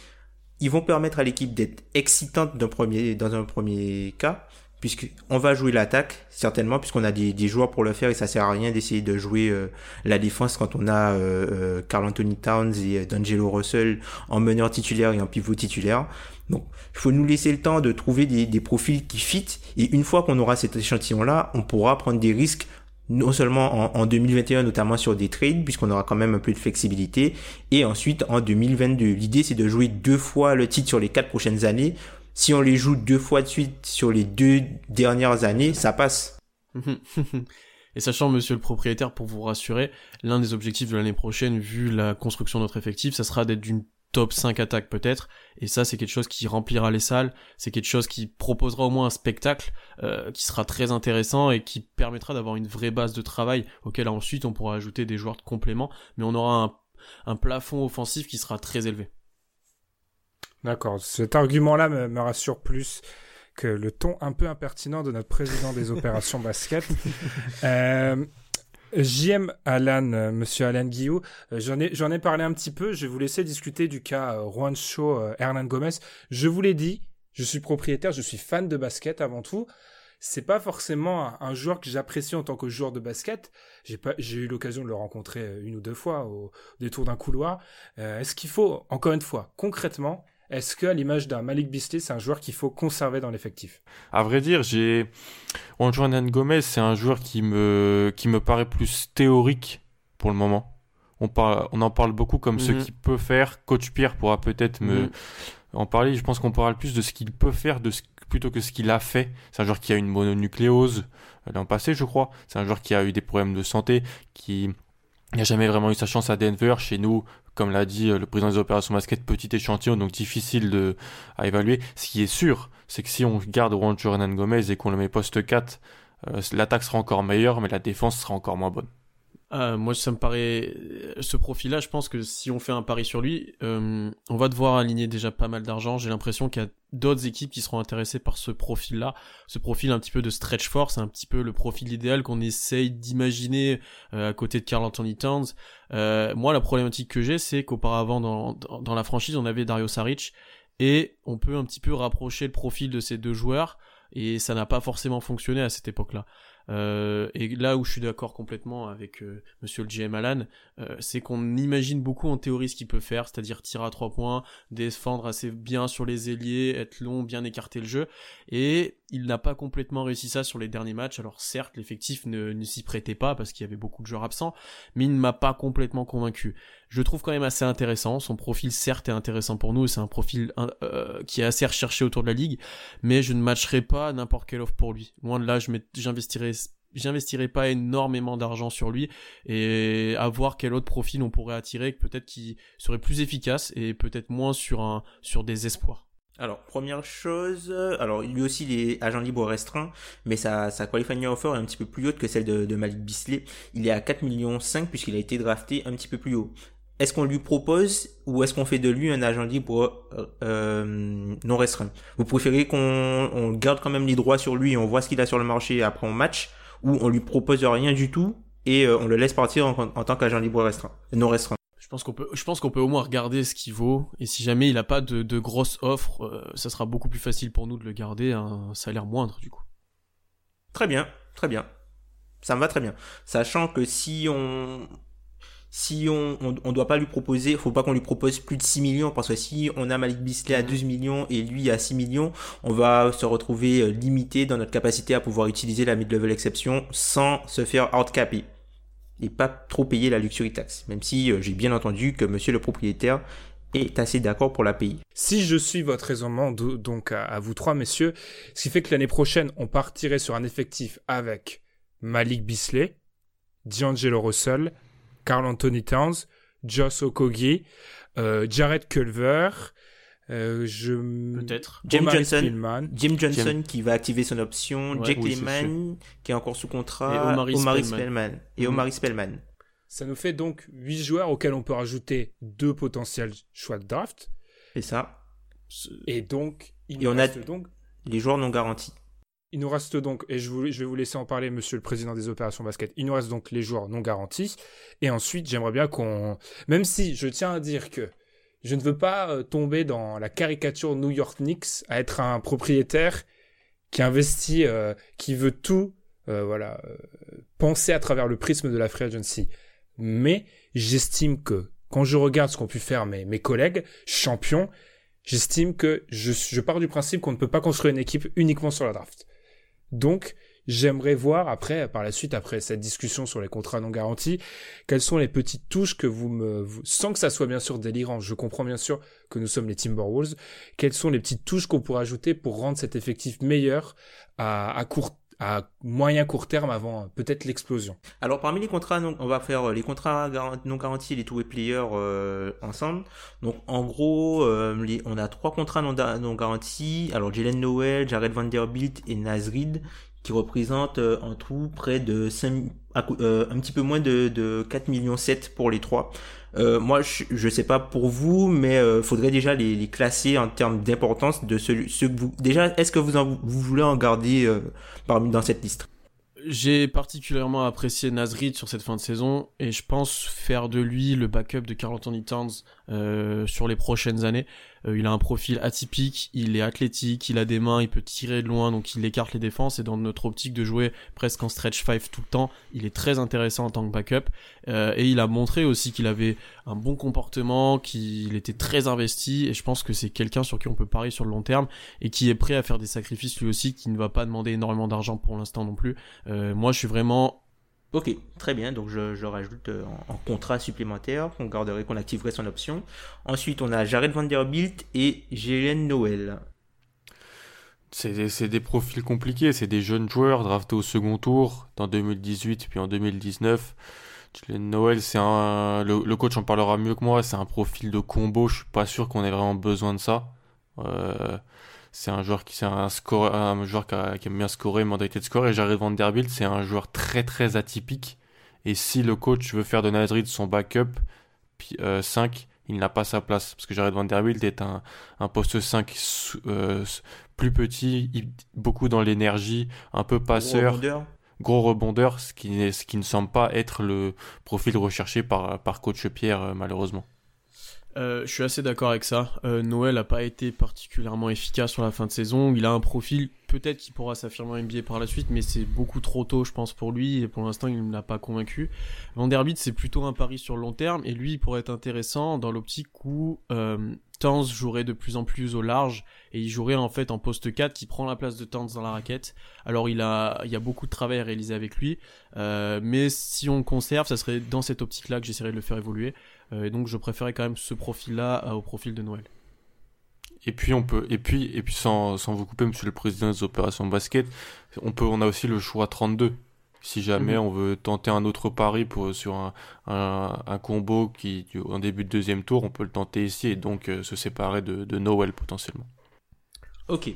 C: ils vont permettre à l'équipe d'être excitante dans un premier cas, puisqu'on va jouer l'attaque, certainement, puisqu'on a des, joueurs pour le faire et ça sert à rien d'essayer de jouer euh, la défense quand on a euh, euh, Carl Anthony Towns et D'Angelo Russell en meneur titulaire et en pivot titulaire. Donc, il faut nous laisser le temps de trouver des, des profils qui fit et une fois qu'on aura cet échantillon-là, on pourra prendre des risques non seulement en, en, 2021, notamment sur des trades, puisqu'on aura quand même un peu de flexibilité, et ensuite en 2022. L'idée, c'est de jouer deux fois le titre sur les quatre prochaines années. Si on les joue deux fois de suite sur les deux dernières années, ça passe.
B: Et sachant, monsieur le propriétaire, pour vous rassurer, l'un des objectifs de l'année prochaine, vu la construction de notre effectif, ça sera d'être d'une top 5 attaques peut-être. Et ça c'est quelque chose qui remplira les salles. C'est quelque chose qui proposera au moins un spectacle euh, qui sera très intéressant et qui permettra d'avoir une vraie base de travail auquel ensuite on pourra ajouter des joueurs de complément. Mais on aura un, un plafond offensif qui sera très élevé.
A: D'accord. Cet argument là me, me rassure plus que le ton un peu impertinent de notre président des opérations basket. Euh, JM Alan, euh, monsieur Alan Guillou, euh, j'en ai, ai parlé un petit peu. Je vais vous laisser discuter du cas euh, Juancho Hernan Gomez. Je vous l'ai dit, je suis propriétaire, je suis fan de basket avant tout. C'est pas forcément un, joueur que j'apprécie en tant que joueur de basket. J'ai j'ai eu l'occasion de le rencontrer une ou deux fois au détour d'un couloir. Est-ce qu'il faut, encore une fois, concrètement, est-ce que, à l'image d'un Malik Bisley, c'est un joueur qu'il faut conserver dans l'effectif?
D: À vrai dire, j'ai Juan Gomez, c'est un joueur qui me qui me paraît plus théorique pour le moment. On parle, on en parle beaucoup comme mm -hmm. ce mhm. qu'il peut faire. Coach Pierre pourra peut-être me mm -hmm. en parler. Je pense qu'on parle plus de ce qu'il peut faire de ce, plutôt que ce qu'il a fait. C'est un joueur qui a une mononucléose euh, l'an passé, je crois. C'est un joueur qui a eu des problèmes de santé, qui n'a jamais vraiment eu sa chance à Denver. Chez nous, comme l'a dit euh, le président des opérations basket, petit échantillon, donc difficile à évaluer. Ce qui est sûr, c'est que si on garde Juancho Renan Gomez et qu'on le met poste 4, euh, l'attaque sera encore meilleure, mais la défense sera encore moins bonne.
B: Euh, moi, ça me paraît. Ce profil-là, je pense que si on fait un pari sur lui, euh, on va devoir aligner déjà pas mal d'argent. J'ai l'impression qu'il y a d'autres équipes qui seront intéressées par ce profil-là. Ce profil un petit peu de stretch force, un petit peu le profil idéal qu'on essaye d'imaginer euh, à côté de Carl Anthony Towns. Euh, moi, la problématique que j'ai, c'est qu'auparavant, dans, dans, dans, la franchise, on avait Dario Saric et on peut un petit peu rapprocher le profil de ces deux joueurs et ça n'a pas forcément fonctionné à cette époque-là. Euh, et là où je suis d'accord complètement avec euh, Monsieur le GM Alan, euh, c'est qu'on imagine beaucoup en théorie ce qu'il peut faire, c'est-à-dire tirer à trois points, défendre assez bien sur les ailiers, être long, bien écarter le jeu. Et il n'a pas complètement réussi ça sur les derniers matchs. Alors certes, l'effectif ne, s'y prêtait pas parce qu'il y avait beaucoup de joueurs absents, mais il ne m'a pas complètement convaincu. Je trouve quand même assez intéressant. Son profil certes est intéressant pour nous, c'est un profil euh, qui est assez recherché autour de la ligue, mais je ne matcherai pas n'importe quelle offre pour lui. Loin de là, j'investirai j'investirai pas énormément d'argent sur lui et à voir quel autre profil on pourrait attirer peut-être qui serait plus efficace et peut-être moins sur un sur des espoirs.
C: Alors, première chose, alors lui aussi il est agent libre restreint, mais sa, sa qualifying offer est un petit peu plus haute que celle de, Malik Bisley. Il est à 4 millions 5 puisqu'il a été drafté un petit peu plus haut. Est-ce qu'on lui propose ou est-ce qu'on fait de lui un agent libre euh, non restreint? Vous préférez qu'on garde quand même les droits sur lui et on voit ce qu'il a sur le marché après on match ou on lui propose rien du tout et euh, on le laisse partir en, en tant qu'agent libre restreint, non restreint?
B: Je pense qu'on peut, je pense qu'on peut au moins regarder ce qu'il vaut. Et si jamais il n'a pas de, de grosses offres, euh, ça sera beaucoup plus facile pour nous de le garder à un salaire moindre, du coup.
C: Très bien, très bien. Ça me va très bien. Sachant que si on, si on, on, doit pas lui proposer, faut pas qu'on lui propose plus de 6 millions, parce que si on a Malik Bisley à 12 millions et lui à 6 millions, on va se retrouver euh, limité dans notre capacité à pouvoir utiliser la mid-level exception sans se faire outcaper et pas trop payer la luxury tax, même si euh, j'ai bien entendu que monsieur le propriétaire est assez d'accord pour la payer.
A: Si je suis votre raisonnement, donc à, vous trois messieurs, ce qui fait que l'année prochaine, on partirait sur un effectif avec Malik Bisley, D'Angelo Russell, Carl Anthony Towns, Joss Okogie, euh, Jared Culver, euh, je...
B: Peut-être.
C: Jim Johnson. Jim Johnson qui va activer son option. Jake Lehman qui est encore sous contrat. Et Omari, Spellman. Et mhm. Omari Spellman.
A: Ça nous fait donc 8 joueurs auxquels on peut rajouter deux potentiels choix de draft.
C: Et ça.
A: Et donc,
C: il nous reste donc les joueurs non garantis.
A: Il nous reste donc, et je, je, vais vous laisser en parler, monsieur le président des opérations basket, il nous reste donc les joueurs non garantis. Et ensuite, j'aimerais bien qu'on... Même si je tiens à dire que je ne veux pas euh, tomber dans la caricature New York Knicks à être un propriétaire qui investit, euh, qui veut tout, euh, voilà, penser à travers le prisme de la free agency. Mais j'estime que quand je regarde ce qu'ont pu faire mes, collègues champions, j'estime que je pars du principe qu'on ne peut pas construire une équipe uniquement sur la draft. Donc, J'aimerais voir après, par la suite, après cette discussion sur les contrats non garantis, quelles sont les petites touches que vous me, sans que ça soit bien sûr délirant, je comprends bien sûr que nous sommes les Timberwolves, quelles sont les petites touches qu'on pourrait ajouter pour rendre cet effectif meilleur à, à court à moyen court terme avant peut-être l'explosion?
C: Alors parmi les contrats, on va faire les contrats non garantis les two-way players euh, ensemble. Donc en gros, euh, on a trois contrats non, garantis. Alors Jalen Noel, Jared Vanderbilt et Nazrid qui représente euh, en tout près de 5, euh, un petit peu moins de, de 4 millions 7 pour les trois. Euh, moi, je, je sais pas pour vous, mais euh, faudrait déjà les, les, classer en termes d'importance de ce, ce que vous. Déjà, est-ce que vous, en, vous voulez en garder euh, parmi dans cette liste?
B: J'ai particulièrement apprécié Nazrid sur cette fin de saison et je pense faire de lui le backup de Carl Anthony Towns sur les prochaines années. Euh, il a un profil atypique, il est athlétique, il a des mains, il peut tirer de loin, donc il écarte les défenses. Et dans notre optique de jouer presque en stretch 5 tout le temps, il est très intéressant en tant que backup. Euh, et il a montré aussi qu'il avait un bon comportement, qu'il était très investi. Et je pense que c'est quelqu'un sur qui on peut parier sur le long terme et qui est prêt à faire des sacrifices lui aussi, qui ne va pas demander énormément d'argent pour l'instant non plus. Euh, moi, je suis vraiment
C: Ok, très bien. Donc je, rajoute euh, en, contrat supplémentaire qu'on garderait, qu'on activerait son option. Ensuite, on a Jared Vanderbilt et Jalen Noël.
D: C'est des profils compliqués, c'est des jeunes joueurs draftés au second tour dans 2018 puis en 2019. Jalen Noël, c'est un le, coach en parlera mieux que moi. C'est un profil de combo. Je suis pas sûr qu'on ait vraiment besoin de ça. Euh, c'est un joueur qui c'est un score un joueur qui, aime bien scorer modalité de score. Et Jared Vanderbilt c'est un joueur très très atypique. Et si le coach veut faire de Nazrid son backup puis, 5 euh, il n'a pas sa place. Parce que Jared Vanderbilt est un, un poste 5 euh, plus petit beaucoup dans l'énergie un peu passeur gros rebondeur, ce qui, ce qui ne semble pas être le profil recherché par, par coach Pierre euh, malheureusement
B: Euh, je suis assez d'accord avec ça. Euh, Noël n'a pas été particulièrement efficace sur la fin de saison. Il a un profil, peut-être qu'il pourra s'affirmer en NBA par la suite, mais c'est beaucoup trop tôt, je pense, pour lui. Et pour l'instant, il ne l'a pas convaincu. Vanderbilt, c'est plutôt un pari sur le long terme. Et lui, il pourrait être intéressant dans l'optique où euh, Tanz jouerait de plus en plus au large. Et il jouerait en fait en poste 4 qui prend la place de Tanz dans la raquette. Alors, il, a, y a beaucoup de travail à réaliser avec lui. Euh, mais si on conserve, ça serait dans cette optique-là que j'essaierai de le faire évoluer. Euh, et donc je préférais quand même ce profil-là euh, au profil de Noël.
D: Et puis on peut et puis et puis sans, sans vous couper monsieur le président des opérations basket, on peut on a aussi le choix 32. Si jamais mhm. on veut tenter un autre pari pour sur un, un, combo qui en début de deuxième tour, on peut le tenter ici et donc euh, se séparer de, de Noël potentiellement.
C: OK.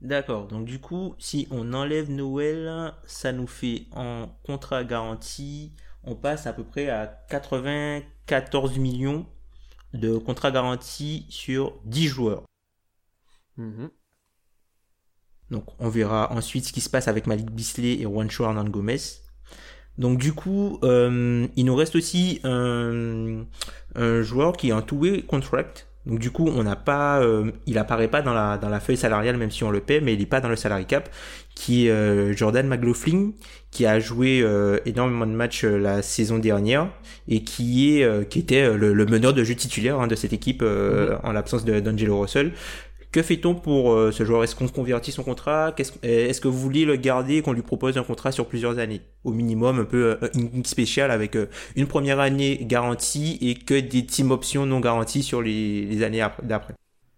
C: D'accord. Donc du coup, si on enlève Noël, ça nous fait en contrat garanti on passe à peu près à 94 millions de contrats garantis sur 10 joueurs. Mhm. Donc on verra ensuite ce qui se passe avec Malik Bisley et Juancho Hernan Gomez. Donc du coup, euh, il nous reste aussi un, un joueur qui est un two-way contract donc du coup, on n'a pas, euh, il apparaît pas dans la dans la feuille salariale même si on le paie, mais il n'est pas dans le salary cap. Qui est euh, Jordan McLaughlin, qui a joué euh, énormément de matchs la saison dernière et qui est qui était le, meneur de jeu titulaire hein, de cette équipe mm-hmm. en l'absence d'Angelo Russell. Que fait-on pour euh, ce joueur? Est-ce qu'on convertit son contrat? Est-ce que vous voulez le garder et qu'on lui propose un contrat sur plusieurs années? Au minimum, un peu euh, une spécial avec euh, une première année garantie et que des team options non garanties sur les, années d'après.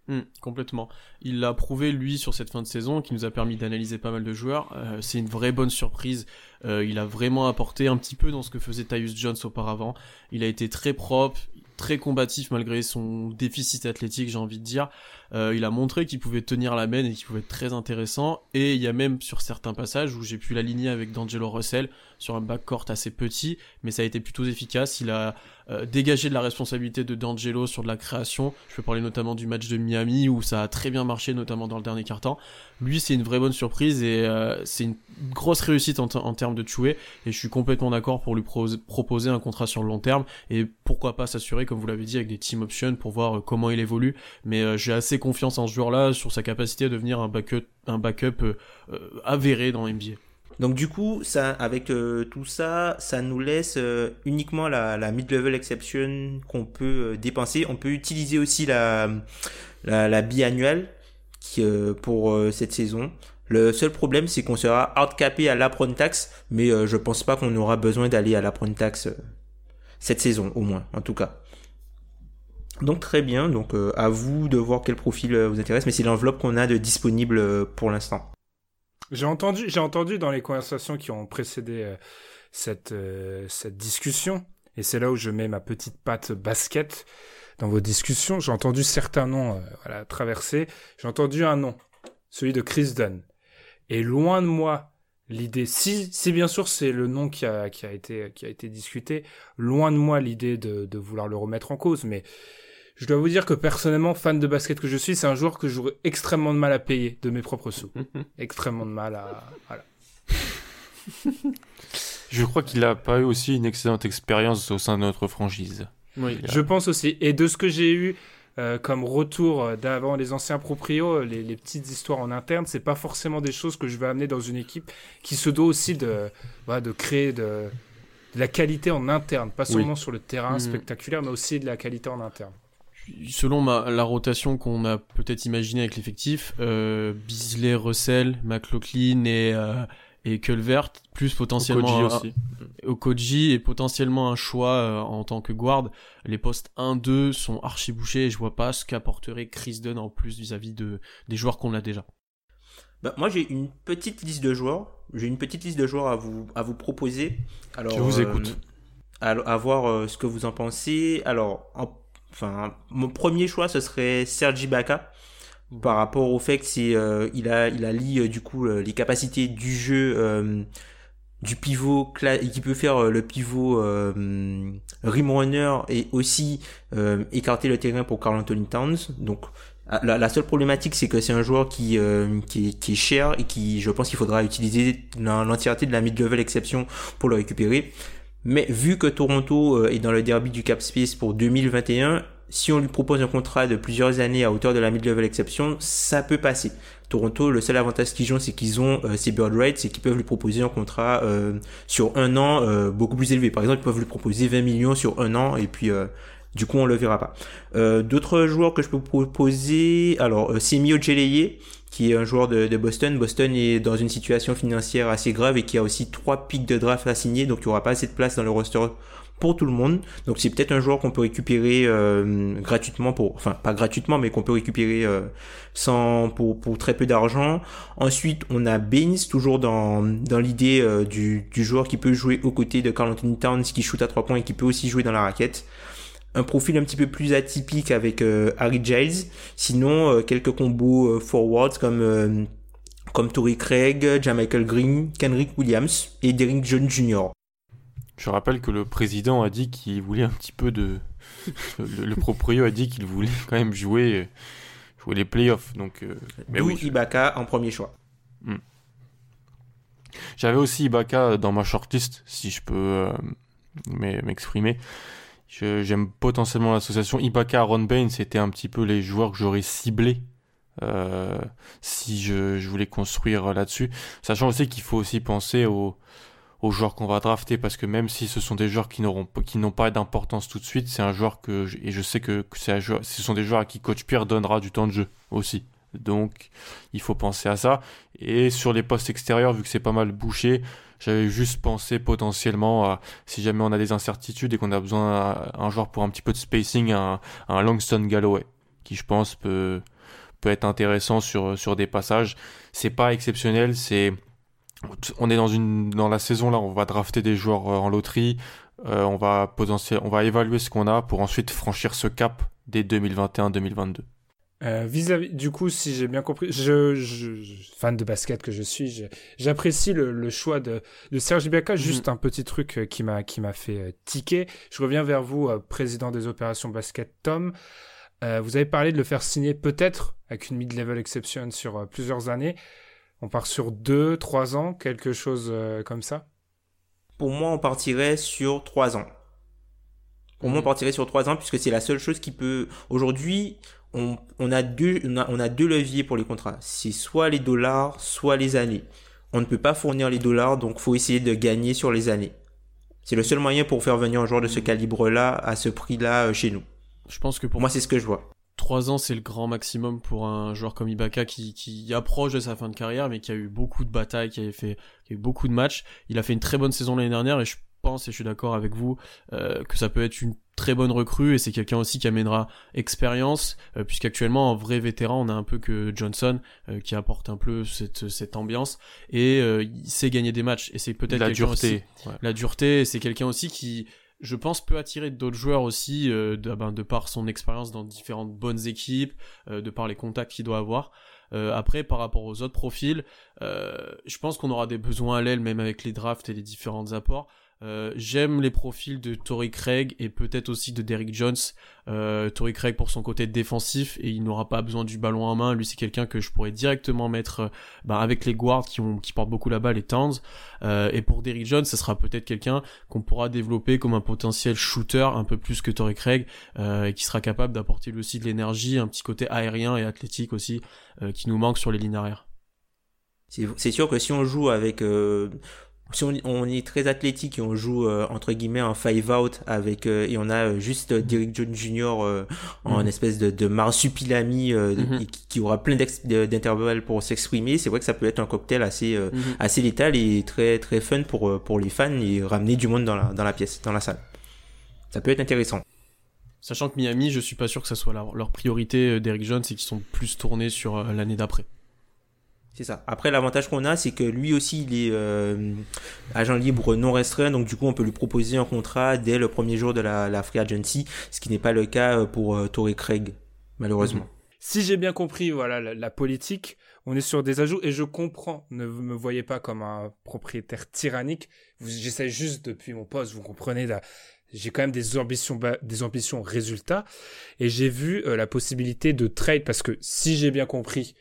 B: Hmm, complètement. Il l'a prouvé lui sur cette fin de saison, qui nous a permis d'analyser pas mal de joueurs. c'est une vraie bonne surprise. il a vraiment apporté un petit peu dans ce que faisait Tyus Jones auparavant. Il a été très propre, très combatif malgré son déficit athlétique, j'ai envie de dire. Euh, il a montré qu'il pouvait tenir la main et qu'il pouvait être très intéressant. Et il y a même sur certains passages où j'ai pu l'aligner avec D'Angelo Russell sur un backcourt assez petit, mais ça a été plutôt efficace. Il a euh, dégagé de la responsabilité de D'Angelo sur de la création. Je peux parler notamment du match de Miami où ça a très bien marché, notamment dans le dernier quart-temps. Lui, c'est une vraie bonne surprise et euh, c'est une grosse réussite en, termes de tuer. Et je suis complètement d'accord pour lui proposer un contrat sur le long terme et pourquoi pas s'assurer, comme vous l'avez dit, avec des team options pour voir comment il évolue. Mais j'ai assez confiance en ce joueur-là sur sa capacité à devenir un backup, un backup euh, euh, avéré dans NBA.
C: Donc du coup, ça, avec euh, tout ça, ça nous laisse uniquement la, mid-level exception qu'on peut dépenser. On peut utiliser aussi la, la, la biannuelle pour cette saison. Le seul problème, c'est qu'on sera hardcapé à l'apron tax, mais je pense pas qu'on aura besoin d'aller à l'apron tax cette saison, au moins, en tout cas. Donc très bien, donc euh, à vous de voir quel profil euh, vous intéresse, mais c'est l'enveloppe qu'on a de disponible euh, pour l'instant.
A: J'ai entendu, j'ai entendu dans les conversations qui ont précédé cette cette discussion, et c'est là où je mets ma petite patte basket dans vos discussions. J'ai entendu certains noms voilà, traverser. J'ai entendu un nom, celui de Chris Dunn. Et loin de moi l'idée, si, si bien sûr c'est le nom qui a, qui a été, qui a été discuté, loin de moi l'idée de, de vouloir le remettre en cause, mais je dois vous dire que personnellement, fan de basket que je suis, c'est un joueur que j'aurais extrêmement de mal à payer de mes propres sous. extrêmement de mal à. Voilà.
D: je crois qu'il a pas eu aussi une excellente expérience au sein de notre franchise.
A: Oui, je pense aussi. Et de ce que j'ai eu euh, comme retour d'avant les anciens proprios, les, les, petites histoires en interne, c'est pas forcément des choses que je vais amener dans une équipe qui se doit aussi de, voilà, de créer de, de, la qualité en interne, pas seulement sur le terrain mhm. spectaculaire, mais aussi de la qualité en interne
B: selon la rotation qu'on a peut-être imaginé avec l'effectif, euh, Bisley, Russell, McLaughlin et, euh, et Culvert, plus potentiellement
D: aussi.
B: Okoji et potentiellement un choix euh, en tant que guard. Les postes 1-2 sont archi bouchés et je vois pas ce qu'apporterait Chris Dunn en plus vis-à-vis de, des joueurs qu'on a déjà.
C: Bah, moi j'ai une petite liste de joueurs. J'ai une petite liste de joueurs à vous, à vous proposer. Alors,
D: je vous écoute.
C: À, à, voir ce que vous en pensez. Alors, en Enfin, mon premier choix, ce serait Sergi Baca par rapport au fait qu'il euh, il a il a lié euh, du coup euh, les capacités du jeu du pivot qui peut faire le pivot rim runner et aussi écarter le terrain pour Carl Anthony Towns. Donc ah, la, seule problématique c'est que c'est un joueur qui, qui, est, qui est cher et qui je pense qu'il faudra utiliser l'entièreté de la mid level exception pour le récupérer mais vu que Toronto euh, est dans le derby du Cap Space pour 2021, si on lui propose un contrat de plusieurs années à hauteur de la mid-level exception, ça peut passer. Toronto, le seul avantage qu'ils ont, c'est qu'ils ont euh, ces bird rates, c'est qu'ils peuvent lui proposer un contrat euh, sur un an euh, beaucoup plus élevé. Par exemple, ils peuvent lui proposer 20 millions sur un an et puis du coup on le verra pas. D'autres joueurs que je peux proposer, alors Semio Geleye, qui est un joueur de, Boston. Boston est dans une situation financière assez grave et qui a aussi trois pics de draft à signer, donc il n'y aura pas assez de place dans le roster pour tout le monde. Donc c'est peut-être un joueur qu'on peut récupérer euh, gratuitement pour, enfin pas gratuitement, mais qu'on peut récupérer euh, sans pour, très peu d'argent. Ensuite, on a Baines toujours dans l'idée euh, du, joueur qui peut jouer aux côtés de Carl Towns, qui shoot à trois points et qui peut aussi jouer dans la raquette. Un profil un petit peu plus atypique avec Harry Giles. Sinon, quelques combos forwards comme comme Torrey Craig, Jamichael Green, Kenrick Williams et Derrick Jones Jr.
D: Je rappelle que le président a dit qu'il voulait un petit peu de. le, proprio a dit qu'il voulait quand même jouer, jouer les playoffs. Donc,
C: euh, mais oui. Ibaka en premier choix. Hmm.
D: J'avais aussi Ibaka dans ma shortlist, si je peux euh, m'exprimer. J'aime potentiellement l'association Ibaka, Ron Bain, c'était un petit peu les joueurs que j'aurais ciblés euh, si je, je, voulais construire là-dessus. Sachant aussi qu'il faut aussi penser aux, aux joueurs qu'on va drafter parce que même si ce sont des joueurs qui n'auront qui n'ont pas d'importance tout de suite, c'est un joueur que et je sais que, c'est un joueur, ce sont des joueurs à qui coach Pierre donnera du temps de jeu aussi. Donc il faut penser à ça et sur les postes extérieurs vu que c'est pas mal bouché, j'avais juste pensé potentiellement à si jamais on a des incertitudes et qu'on a besoin d'un joueur pour un petit peu de spacing un, Langston Galloway qui je pense peut peut être intéressant sur sur des passages. C'est pas exceptionnel, c'est on est dans une dans la saison là, on va drafter des joueurs euh, en loterie, euh, on va potentiel, on va évaluer ce qu'on a pour ensuite franchir ce cap dès 2021-2022.
A: Euh, vis-à-vis, du coup, si j'ai bien compris, je, fan de basket que je suis, j'apprécie le, choix de, de Serge Ibaka. Mhm. Juste un petit truc qui m'a qui m'a fait tiquer. Je reviens vers vous, président des opérations basket, Tom. vous avez parlé de le faire signer peut-être avec une mid-level exception sur plusieurs années. On part sur deux, trois ans, quelque chose euh, comme ça?
C: Pour moi, on partirait sur trois ans. Pour moi, on mhm. partirait sur trois ans puisque c'est la seule chose qui peut. Aujourd'hui, on, a deux, on a, deux leviers pour les contrats. C'est soit les dollars, soit les années. On ne peut pas fournir les dollars, donc faut essayer de gagner sur les années. C'est le seul moyen pour faire venir un joueur de ce calibre-là à ce prix-là euh, chez nous.
B: Je pense que pour
C: moi, c'est ce que je vois.
B: 3 ans, c'est le grand maximum pour un joueur comme Ibaka qui, qui approche de sa fin de carrière, mais qui a eu beaucoup de batailles, qui, avait fait, qui a eu beaucoup de matchs. Il a fait une très bonne saison l'année dernière et je pense, et je suis d'accord avec vous, euh, que ça peut être une très bonne recrue et c'est quelqu'un aussi qui amènera expérience, euh, puisqu'actuellement, en vrai vétéran, on a un peu que Johnson euh, qui apporte un peu cette, cette ambiance et euh, il sait gagner des matchs. Et c'est peut-être
D: la dureté.
B: La dureté, c'est quelqu'un aussi qui je pense, peut attirer d'autres joueurs aussi, de, ben, de, par son expérience dans différentes bonnes équipes, de par les contacts qu'il doit avoir. Euh, après, par rapport aux autres profils, je pense qu'on aura des besoins à l'aile, même avec les drafts et les différents apports. Euh, j'aime les profils de Tory Craig et peut-être aussi de Derrick Jones. Euh, Tory Craig pour son côté défensif et il n'aura pas besoin du ballon en main. Lui c'est quelqu'un que je pourrais directement mettre euh, bah, avec les guards qui, ont, qui portent beaucoup la balle, les Towns. Euh, et pour Derrick Jones, ce sera peut-être quelqu'un qu'on pourra développer comme un potentiel shooter un peu plus que Tory Craig et qui sera capable d'apporter lui aussi de l'énergie, un petit côté aérien et athlétique aussi qui nous manque sur les lignes arrière.
C: C'est sûr que si on joue avec si on, est très athlétique et on joue euh, entre guillemets un five out avec euh, et on a euh, juste Derrick Jones Jr. en mhm. espèce de, de marsupilami mhm. qui, aura plein d'intervalles pour s'exprimer, c'est vrai que ça peut être un cocktail assez mhm. assez létal et très très fun pour pour les fans et ramener du monde dans la dans la pièce, dans la salle. Ça peut être intéressant.
B: Sachant que Miami, je suis pas sûr que ça soit leur, leur priorité Derrick Jones et qu'ils sont plus tournés sur l'année d'après.
C: C'est ça. Après, l'avantage qu'on a, c'est que lui aussi, il est euh, agent libre non restreint, donc du coup, on peut lui proposer un contrat dès le premier jour de la, free agency, ce qui n'est pas le cas euh, pour euh, Torrey Craig, malheureusement. Mhm.
A: Si j'ai bien compris, voilà, la, politique, on est sur des ajouts et je comprends. Ne me voyez pas comme un propriétaire tyrannique. J'essaie juste depuis mon poste, vous comprenez. j'ai quand même des ambitions, des ambitions résultats et j'ai vu la possibilité de trade parce que si j'ai bien compris,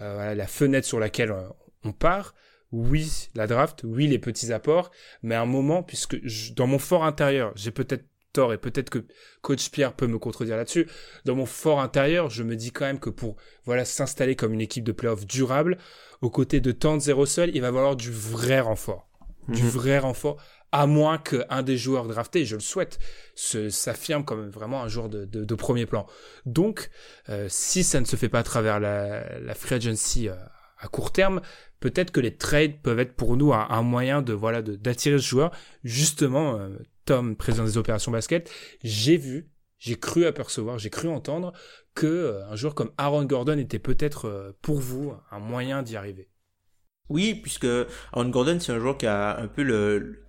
A: euh, la fenêtre sur laquelle euh, on part. Oui, la draft, oui, les petits apports, mais à un moment, puisque dans mon fort intérieur, j'ai peut-être tort et peut-être que coach Pierre peut me contredire là-dessus. Dans mon fort intérieur, je me dis quand même que pour voilà s'installer comme une équipe de playoff durable, aux côtés de tant de Russell, il va falloir du vrai renfort. Du mhm. vrai renfort à moins qu'un des joueurs draftés, je le souhaite, s'affirme comme vraiment un joueur de, premier plan. Donc, euh, si ça ne se fait pas à travers la, free agency euh, à court terme, peut-être que les trades peuvent être pour nous un, moyen de voilà d'attirer ce joueur. Justement, euh, Tom, président des opérations basket, j'ai vu, j'ai cru apercevoir, j'ai cru entendre que un joueur comme Aaron Gordon était peut-être pour vous un moyen d'y arriver.
C: Oui, puisque Aaron Gordon, c'est un joueur qui a un peu le,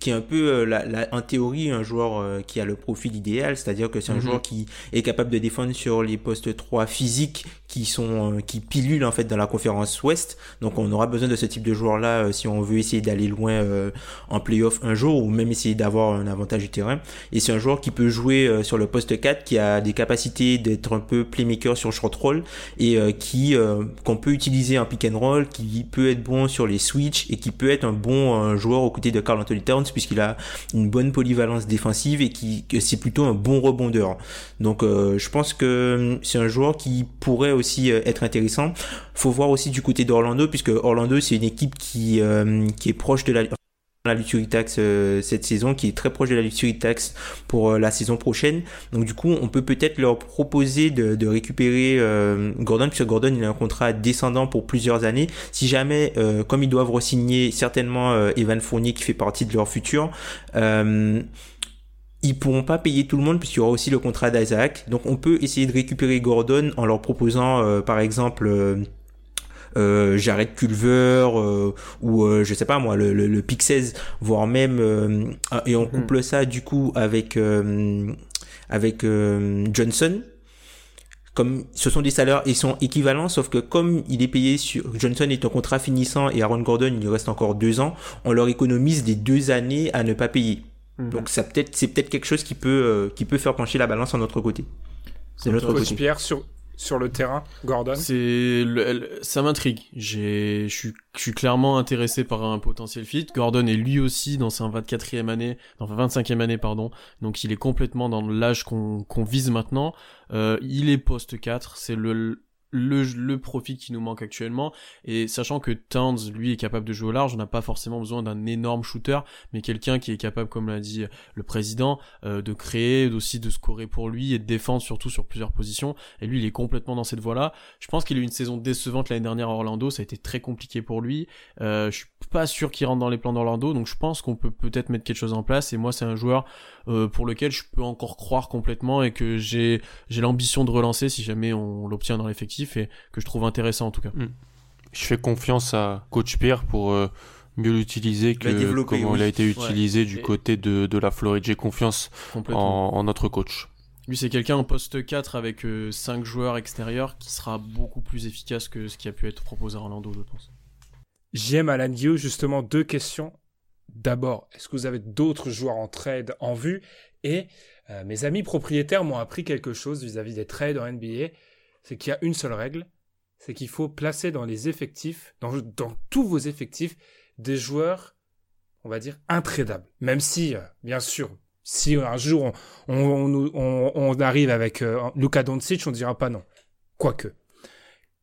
C: qui est un peu euh, la, la, en théorie un joueur euh, qui a le profil idéal, c'est-à-dire que c'est un mhm. joueur qui est capable de défendre sur les postes 3 physiques qui sont euh, qui pilulent en fait dans la conférence Ouest. Donc on aura besoin de ce type de joueur là si on veut essayer d'aller loin en playoff un jour ou même essayer d'avoir un avantage du terrain. Et c'est un joueur qui peut jouer sur le poste 4 qui a des capacités d'être un peu playmaker sur short roll et qui qu'on peut utiliser en pick and roll, qui peut être bon sur les switch et qui peut être un bon joueur aux côtés de Carl Anthony Towns puisqu'il a une bonne polyvalence défensive et qui c'est plutôt un bon rebondeur. Donc euh, je pense que hum, c'est un joueur qui pourrait aussi euh, être intéressant. Faut voir aussi du côté d'Orlando puisque Orlando c'est une équipe qui euh, qui est proche de la la luxury tax euh, cette saison, qui est très proche de la luxury tax pour la saison prochaine. Donc du coup, on peut peut-être leur proposer de, récupérer Gordon, puisque Gordon il a un contrat descendant pour plusieurs années. Si jamais, comme ils doivent re-signer certainement Evan Fournier qui fait partie de leur futur, ils pourront pas payer tout le monde puisqu'il y aura aussi le contrat d'Isaac. Donc on peut essayer de récupérer Gordon en leur proposant par exemple euh, Jared Culver euh, ou euh, je sais pas moi le, le, le Pick 16 voire même euh, et on hmm. couple ça du coup avec avec Johnson comme ce sont des salaires ils sont équivalents sauf que comme il est payé sur Johnson est un contrat finissant et Aaron Gordon il lui reste encore deux ans on leur économise des deux années à ne pas payer hmm. donc ça peut-être c'est peut-être quelque chose qui peut qui peut faire pencher la balance en notre côté
A: c'est notre côté Pierre sur sur le terrain, Gordon
B: C'est ça m'intrigue. J'ai je suis je suis clairement intéressé par un potentiel fit. Gordon est lui aussi dans sa 24e année, dans 25e année pardon. Donc il est complètement dans l'âge qu'on qu'on vise maintenant. Euh, il est poste 4, c'est le le, profit qui nous manque actuellement. Et sachant que Towns, lui, est capable de jouer au large, on n'a pas forcément besoin d'un énorme shooter, mais quelqu'un qui est capable, comme l'a dit le président, euh, de créer, aussi de scorer pour lui et de défendre surtout sur plusieurs positions. Et lui, il est complètement dans cette voie-là. Je pense qu'il a eu une saison décevante l'année dernière à Orlando, ça a été très compliqué pour lui. Euh, je suis pas sûr qu'il rentre dans les plans d'Orlando, donc je pense qu'on peut peut-être mettre quelque chose en place. Et moi, c'est un joueur euh, pour lequel je peux encore croire complètement et que j'ai j'ai l'ambition de relancer si jamais on l'obtient dans l'effectif et que je trouve intéressant en tout cas. Hmm.
D: Je fais confiance à Coach Pierre pour euh, mieux l'utiliser que comment il a été utilisé du côté de, de la Floride. J'ai confiance en, en, notre coach.
B: Lui, c'est quelqu'un en poste 4 avec 5 euh, joueurs extérieurs qui sera beaucoup plus efficace que ce qui a pu être proposé à Orlando, je pense.
A: J'aime Alan Guillaume, justement, deux questions D'abord, est-ce que vous avez d'autres joueurs en trade en vue? Et euh, mes amis propriétaires m'ont appris quelque chose vis-à-vis des trades en NBA, c'est qu'il y a une seule règle, c'est qu'il faut placer dans les effectifs, dans, tous vos effectifs, des joueurs, on va dire, intradables. Même si, euh, bien sûr, si un jour on, arrive avec euh, Luka Doncic, on ne dira pas non. Quoique.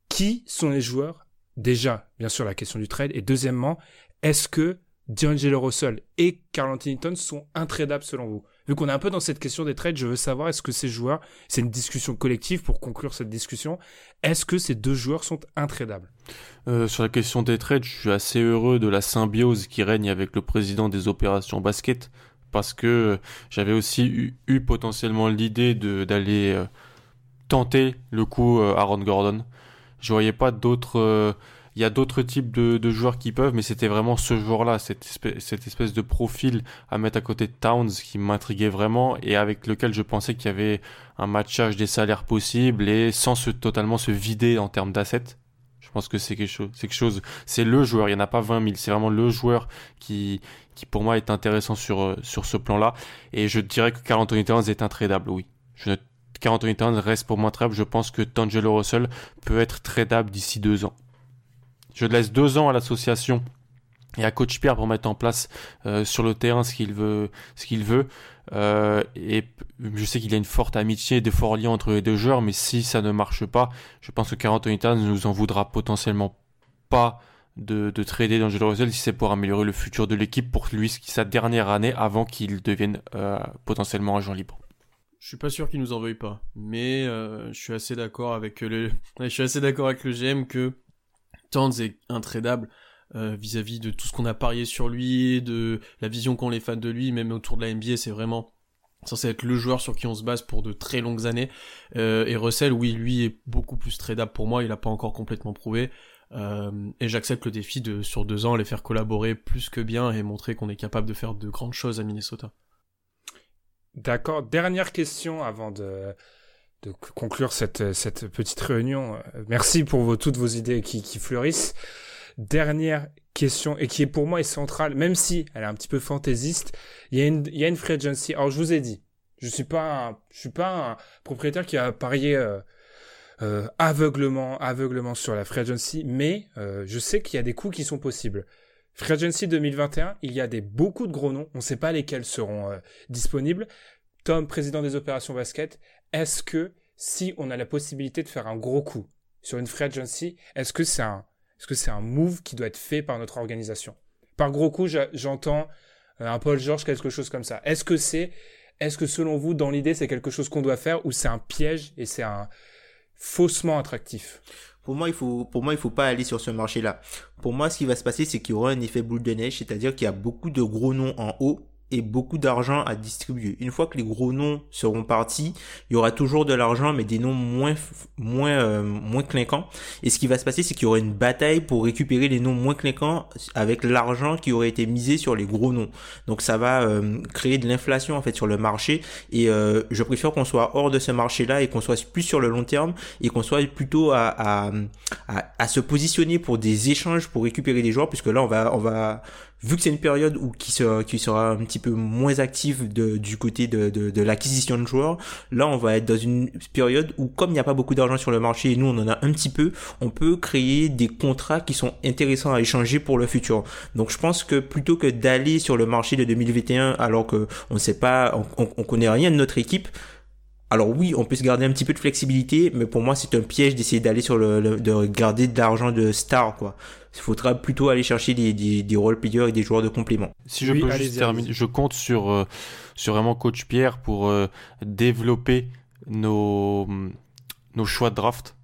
A: Qui sont les joueurs? Déjà, bien sûr, la question du trade. Et deuxièmement, est-ce que D'Angelo Russell et Carl Anthony sont intradables selon vous? Vu qu'on est un peu dans cette question des trades, je veux savoir est-ce que ces joueurs, c'est une discussion collective pour conclure cette discussion, est-ce que ces deux joueurs sont intradables?
D: Euh, Sur la question des trades, je suis assez heureux de la symbiose qui règne avec le président des opérations basket parce que j'avais aussi eu, potentiellement l'idée d'aller euh, tenter le coup euh, Aaron Gordon. Je voyais pas d'autres il y a d'autres types de, joueurs qui peuvent, mais c'était vraiment ce joueur-là, cette espèce, de profil à mettre à côté de Towns qui m'intriguait vraiment et avec lequel je pensais qu'il y avait un matchage des salaires possibles et sans se, totalement se vider en termes d'assets. Je pense que c'est quelque chose, c'est quelque chose, c'est le joueur, il n'y en a pas 20 000, c'est vraiment le joueur qui, qui pour moi est intéressant sur, sur ce plan-là. Et je dirais que Carl Anthony Towns est intradable, oui. Je ne Carl Anthony Towns reste pour moi tradable. Je pense que Tangelo Russell peut être tradable d'ici deux ans. Je laisse deux ans à l'association et à Coach Pierre pour mettre en place euh, sur le terrain ce qu'il veut. Euh, et je sais qu'il y a une forte amitié, des forts liens entre les deux joueurs, mais si ça ne marche pas, je pense que Carl Towns nous en voudra potentiellement pas de, de trader D'Angelo Russell si c'est pour améliorer le futur de l'équipe pour lui sa dernière année avant qu'il devienne euh, potentiellement agent libre.
B: Je suis pas sûr qu'il nous en veuille pas, mais je suis assez d'accord avec le, je suis assez d'accord avec le GM que Towns est intradable euh, vis-à-vis de tout ce qu'on a parié sur lui, de la vision qu'ont les fans de lui, même autour de la NBA, c'est vraiment censé être le joueur sur qui on se base pour de très longues années. Euh, et Russell, oui, lui est beaucoup plus tradable pour moi, il n'a pas encore complètement prouvé. Euh, et j'accepte le défi de sur deux ans les faire collaborer plus que bien et montrer qu'on est capable de faire de grandes choses à Minnesota.
A: D'accord. Dernière question avant de, de conclure cette, cette petite réunion. Merci pour vos, toutes vos idées qui, qui fleurissent dernière question et qui est pour moi est centrale, même si elle est un petit peu fantaisiste. Il y a une, il y a une free agency. Alors je vous ai dit, je suis pas, un, je suis pas un propriétaire qui a parié euh, euh, aveuglement, aveuglement sur la free agency, mais euh, je sais qu'il y a des coups qui sont possibles. Free agency 2021, il y a des beaucoup de gros noms. On ne sait pas lesquels seront euh, disponibles. Tom, président des opérations basket, est-ce que si on a la possibilité de faire un gros coup sur une free agency, est-ce que c'est un move qui doit être fait par notre organisation? Par gros coup, j'entends euh, un Paul George, quelque chose comme ça. Est-ce que c'est, est-ce que selon vous, dans l'idée, c'est quelque chose qu'on doit faire ou c'est un piège et c'est un faussement attractif?
C: Pour moi, il faut, pour moi, faut pas aller sur ce marché-là. Pour moi, ce qui va se passer, c'est qu'il y aura un effet boule de neige, c'est-à-dire qu'il y a beaucoup de gros noms en haut beaucoup d'argent à distribuer. Une fois que les gros noms seront partis, il y aura toujours de l'argent, mais des noms moins moins euh, moins clinquants. Et ce qui va se passer, c'est qu'il y aura une bataille pour récupérer les noms moins clinquants avec l'argent qui aurait été misé sur les gros noms. Donc ça va euh, créer de l'inflation en fait sur le marché. Et euh, je préfère qu'on soit hors de ce marché-là et qu'on soit plus sur le long terme et qu'on soit plutôt à, à, à se positionner pour des échanges pour récupérer des joueurs, puisque là on va on va vu que c'est une période où qui sera, qui sera un petit peu moins active de, du côté de, de, de l'acquisition de joueurs, là on va être dans une période où comme il n'y a pas beaucoup d'argent sur le marché et nous on en a un petit peu, on peut créer des contrats qui sont intéressants à échanger pour le futur. Donc je pense que plutôt que d'aller sur le marché de 2021 alors que on sait pas, on, on connaît rien de notre équipe, alors oui, on peut se garder un petit peu de flexibilité, mais pour moi c'est un piège d'essayer d'aller sur le, de garder de l'argent de star quoi. Il faudra plutôt aller chercher des, des, des role players et des joueurs de complément.
D: Si je peux juste terminer, je compte sur euh, sur vraiment coach Pierre pour euh, développer nos nos choix de draft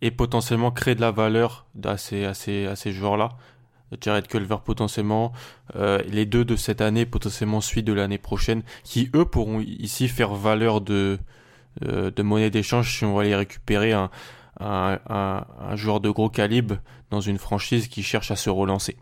D: et potentiellement créer de la valeur à ces à ces, à ces joueurs là. Jared Culver potentiellement, euh, les deux de cette année potentiellement celui de l'année prochaine, qui eux pourront ici faire valeur de euh, de monnaie d'échange si on va aller récupérer un, un, joueur de gros calibre dans une franchise qui cherche à se relancer.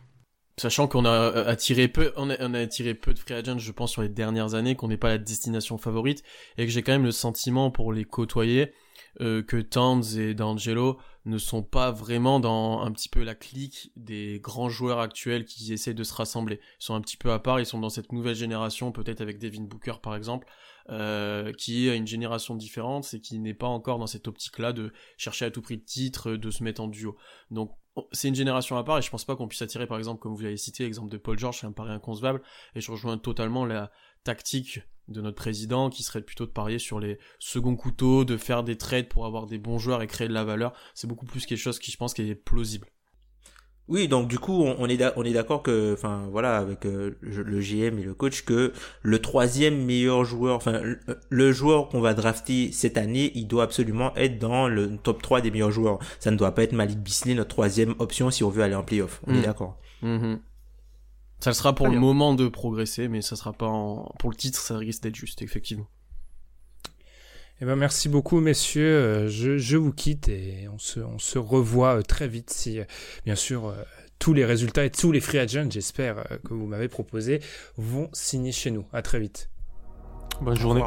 B: Sachant qu'on a euh, attiré peu, on a, attiré peu de free agents, je pense, sur les dernières années, qu'on n'est pas la destination favorite, et que j'ai quand même le sentiment pour les côtoyer euh, que Towns et D'Angelo ne sont pas vraiment dans un petit peu la clique des grands joueurs actuels qui essaient de se rassembler. Ils sont un petit peu à part, ils sont dans cette nouvelle génération, peut-être avec Devin Booker par exemple, euh, qui est une génération différente et qui n'est pas encore dans cette optique-là de chercher à tout prix de titre, de se mettre en duo. Donc c'est une génération à part et je pense pas qu'on puisse attirer par exemple comme vous l'avez cité l'exemple de Paul George ça me paraît inconcevable et je rejoins totalement la tactique de notre président qui serait plutôt de parier sur les seconds couteaux, de faire des trades pour avoir des bons joueurs et créer de la valeur. C'est beaucoup plus quelque chose qui je pense qui est plausible.
C: Oui, donc du coup, on est on est d'accord que, enfin voilà, avec euh, le GM et le coach, que le troisième meilleur joueur, enfin le joueur qu'on va drafter cette année, il doit absolument être dans le top 3 des meilleurs joueurs. Ça ne doit pas être Malik Bisley, notre troisième option si on veut aller en playoff. On est mm. d'accord.
B: Mm-hmm. Ça sera pour le moment de progresser, mais ça sera pas en... pour le titre, ça risque d'être juste, effectivement.
A: Eh ben merci beaucoup messieurs, euh, je, je vous quitte et on se, on se revoit euh, très vite si euh, bien sûr tous les résultats et tous les free agents, j'espère que vous m'avez proposé, vont signer chez nous. À très vite.
D: Bonne journée.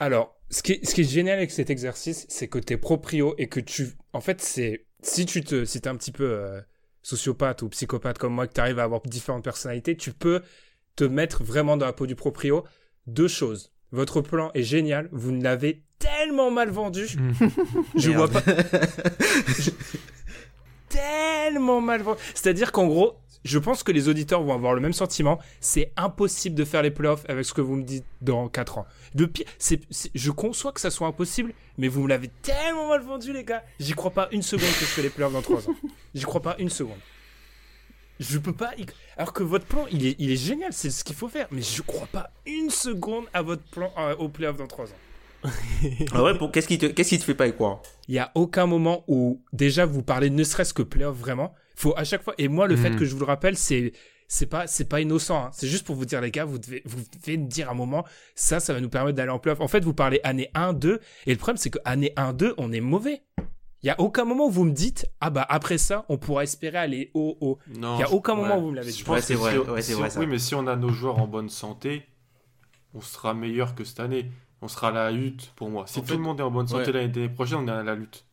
A: Alors, ce qui, est, ce qui est génial avec cet exercice, c'est que tu es proprio et que tu... En fait, c'est... Si tu te... Si es un petit peu sociopathe ou psychopathe comme moi, que tu arrives à avoir différentes personnalités, tu peux te mettre vraiment dans la peau du proprio. Deux choses. Votre plan est génial. Vous ne l'avez tellement mal vendu. je vois pas. tellement mal vendu. C'est-à-dire qu'en gros, je pense que les auditeurs vont avoir le même sentiment. C'est impossible de faire les playoffs avec ce que vous me dites dans 4 ans. Le pire, c'est- je conçois que ça soit impossible, mais vous me l'avez tellement mal vendu, les gars. J'y crois pas une seconde que je fais les playoffs dans 3 ans. J'y crois pas une seconde. Je peux pas. y- Alors que votre plan, il est, il est génial, c'est ce qu'il faut faire. Mais je crois pas une seconde à votre plan euh, au playoff dans 3 ans.
C: Ah ouais, pour, qu'est-ce qui te, qu'est-ce qui te fait pas y croire?
A: Il y a aucun moment où déjà vous parlez ne serait-ce que playoff vraiment. Faut à chaque fois. Et moi, le fait
D: Mhm.
A: que je vous le rappelle, c'est c'est pas c'est pas innocent. hein. C'est juste pour vous dire les gars, vous devez vous devez me dire un moment ça, ça va nous permettre d'aller en playoff. En fait, vous parlez année 1, 2 et le problème c'est que année 1, 2, on est mauvais. Il y a aucun moment où vous me dites ah bah après ça, on pourra espérer aller haut haut.
D: Non,
A: Il y a
D: je-
A: aucun moment
D: ouais.
A: où vous me l'avez dit.
D: Je pense
C: Ouais, c'est
D: que
C: vrai,
D: si-
C: ouais, c'est
D: si
C: vrai,
D: on-
C: ça.
D: Oui, mais si on a nos joueurs en bonne santé, on sera meilleur que cette année. On sera à la lutte pour moi. Si
B: En
D: tout
B: fait,
D: le monde est en bonne santé
B: ouais.
D: l'année prochaine, on est à la lutte.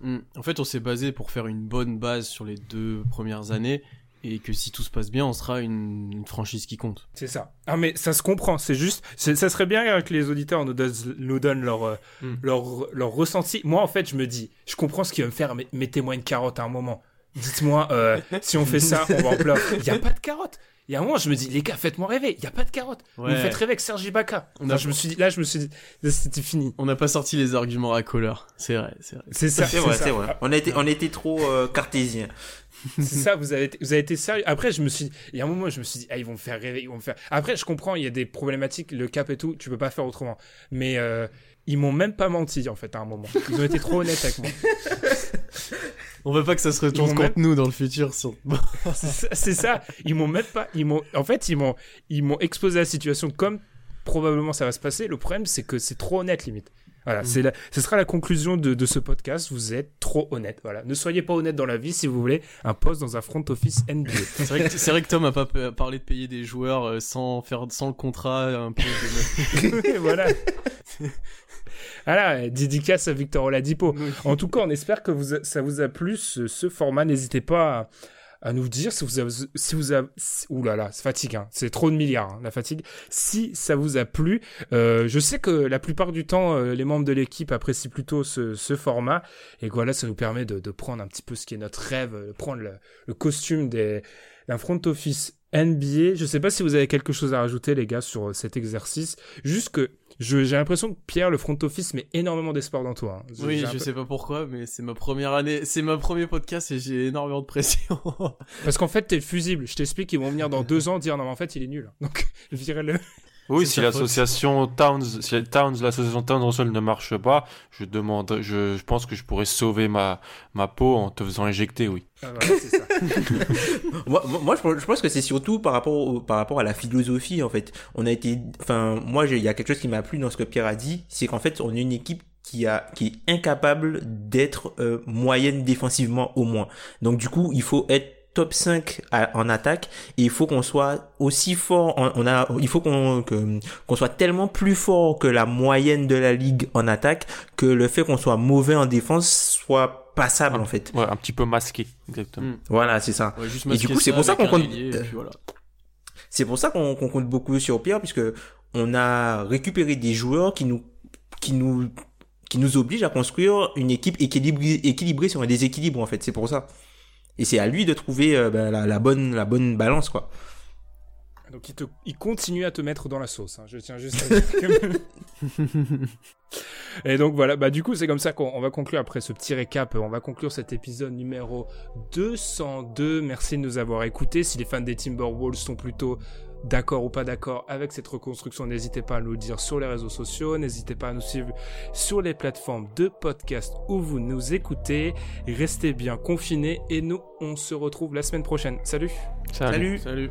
B: Hmm. En fait, on s'est basé pour faire une bonne base sur les deux premières années et que si tout se passe bien, on sera une, une franchise qui compte.
A: C'est ça. Ah mais ça se comprend, c'est juste, ça serait bien que les auditeurs nous, donnent- nous donnent leur, euh,
D: Hmm.
A: leur, leur ressenti. Moi en fait je me dis, je comprends ce qui va me faire, mais mettez-moi une carotte à un moment. Dites-moi, euh, si on fait ça, on va en playoff. Il n'y a pas de carotte. Il y a un moment, je me dis, les gars, faites-moi rêver. Il n'y a pas de carotte. Vous me
B: Ouais.
A: faites rêver avec Sergi Ibaka.
B: On
A: Enfin, je me suis dit, là, je me suis dit, c'était fini.
B: On n'a pas sorti les arguments racoleurs. C'est vrai, c'est vrai.
A: C'est ça.
C: C'est vrai, c'est vrai. On a été, on été trop euh, cartésien.
A: C'est ça, vous avez, été, vous avez été sérieux. Après, je me suis, il y a un moment, je me suis dit, ah, ils vont me faire rêver, ils vont me faire. Après, je comprends, il y a des problématiques, le cap et tout, tu peux pas faire autrement. Mais euh, ils m'ont même pas menti, en fait, à un moment. Ils ont été trop honnêtes avec moi.
B: On veut pas que ça se retourne contre nous dans le futur. sur-
A: C'est ça. Ils m'ont même pas, ils m'ont, en fait, ils m'ont, ils m'ont exposé la situation comme probablement ça va se passer. Le problème, c'est que c'est trop honnête, limite. Voilà,
B: Mm.
A: c'est la, ce sera la conclusion de, de ce podcast. Vous êtes trop honnête. Voilà, ne soyez pas honnête dans la vie si vous voulez un poste dans un front office NBA.
B: C'est vrai, que- c'est vrai que Tom a pas pa- parlé de payer des joueurs euh, sans faire sans le contrat un peu. de-
A: voilà. Voilà, dédicace à Victor Oladipo. En tout cas, on espère que vous a- ça vous a plu ce, ce format. N'hésitez pas à, à nous dire si vous avez, si vous avez, si- ouh là là, c'est fatigue, hein. c'est trop de milliards, hein, la fatigue. Si ça vous a plu, euh, je sais que la plupart du temps, euh, les membres de l'équipe apprécient plutôt ce, ce format et voilà, ça nous permet de, de prendre un petit peu ce qui est notre rêve, euh, prendre le, le costume des d'un front office NBA. Je sais pas si vous avez quelque chose à rajouter, les gars, sur euh, cet exercice. Juste que j'ai l'impression que Pierre, le front office, met énormément d'espoir dans toi. hein.
B: Oui, je
A: peu-
B: sais pas pourquoi, mais c'est ma première année, c'est ma premier podcast et j'ai énormément de pression.
A: Parce qu'en fait, t'es le fusible. Je t'explique, ils vont venir dans deux ans dire non, mais en fait, il est nul. Donc, virez-le.
D: Oui, si l'association Towns, si Towns, l'association Towns Russell ne marche pas, je demande, je, je pense que je pourrais sauver ma, ma peau en te faisant éjecter, oui.
A: Ah, voilà, c'est ça.
C: Moi, moi, je pense- que c'est surtout par rapport au, par rapport à la philosophie en fait. On a été, enfin, moi, il y a quelque chose qui m'a plu dans ce que Pierre a dit, c'est qu'en fait, on est une équipe qui a, qui est incapable d'être euh, moyenne défensivement au moins. Donc du coup, il faut être top 5 à- en attaque et il faut qu'on soit aussi fort on, on a il faut qu'on qu'on soit tellement plus fort que la moyenne de la ligue en attaque que le fait qu'on soit mauvais en défense soit passable en fait.
D: Ouais, un petit peu masqué, exactement.
B: Mm.
C: Voilà, c'est ça.
B: Ouais, juste
C: Et du coup, c'est pour ça qu'on compte-
B: voilà.
C: C'est pour ça qu'on qu'on compte beaucoup sur Pierre, puisque on a récupéré des joueurs qui nous, qui nous, qui nous obligent à construire une équipe équilibrée, équilibrée sur un déséquilibre, en fait. C'est pour ça. Et c'est à lui de trouver euh, ben, la, la bonne, la bonne balance, quoi.
A: Donc, il, te, il continue à te mettre dans la sauce. hein. Je tiens juste à dire que- Et donc voilà, bah du coup c'est comme ça qu'on on va conclure après ce petit récap, on va conclure cet épisode numéro 202. Merci de nous avoir écoutés. Si les fans des Timberwolves sont plutôt d'accord ou pas d'accord avec cette reconstruction, n'hésitez pas à nous le dire sur les réseaux sociaux, n'hésitez pas à nous suivre sur les plateformes de podcast où vous nous écoutez. Restez bien confinés et nous on se retrouve la semaine prochaine. Salut
D: Salut.
B: Salut.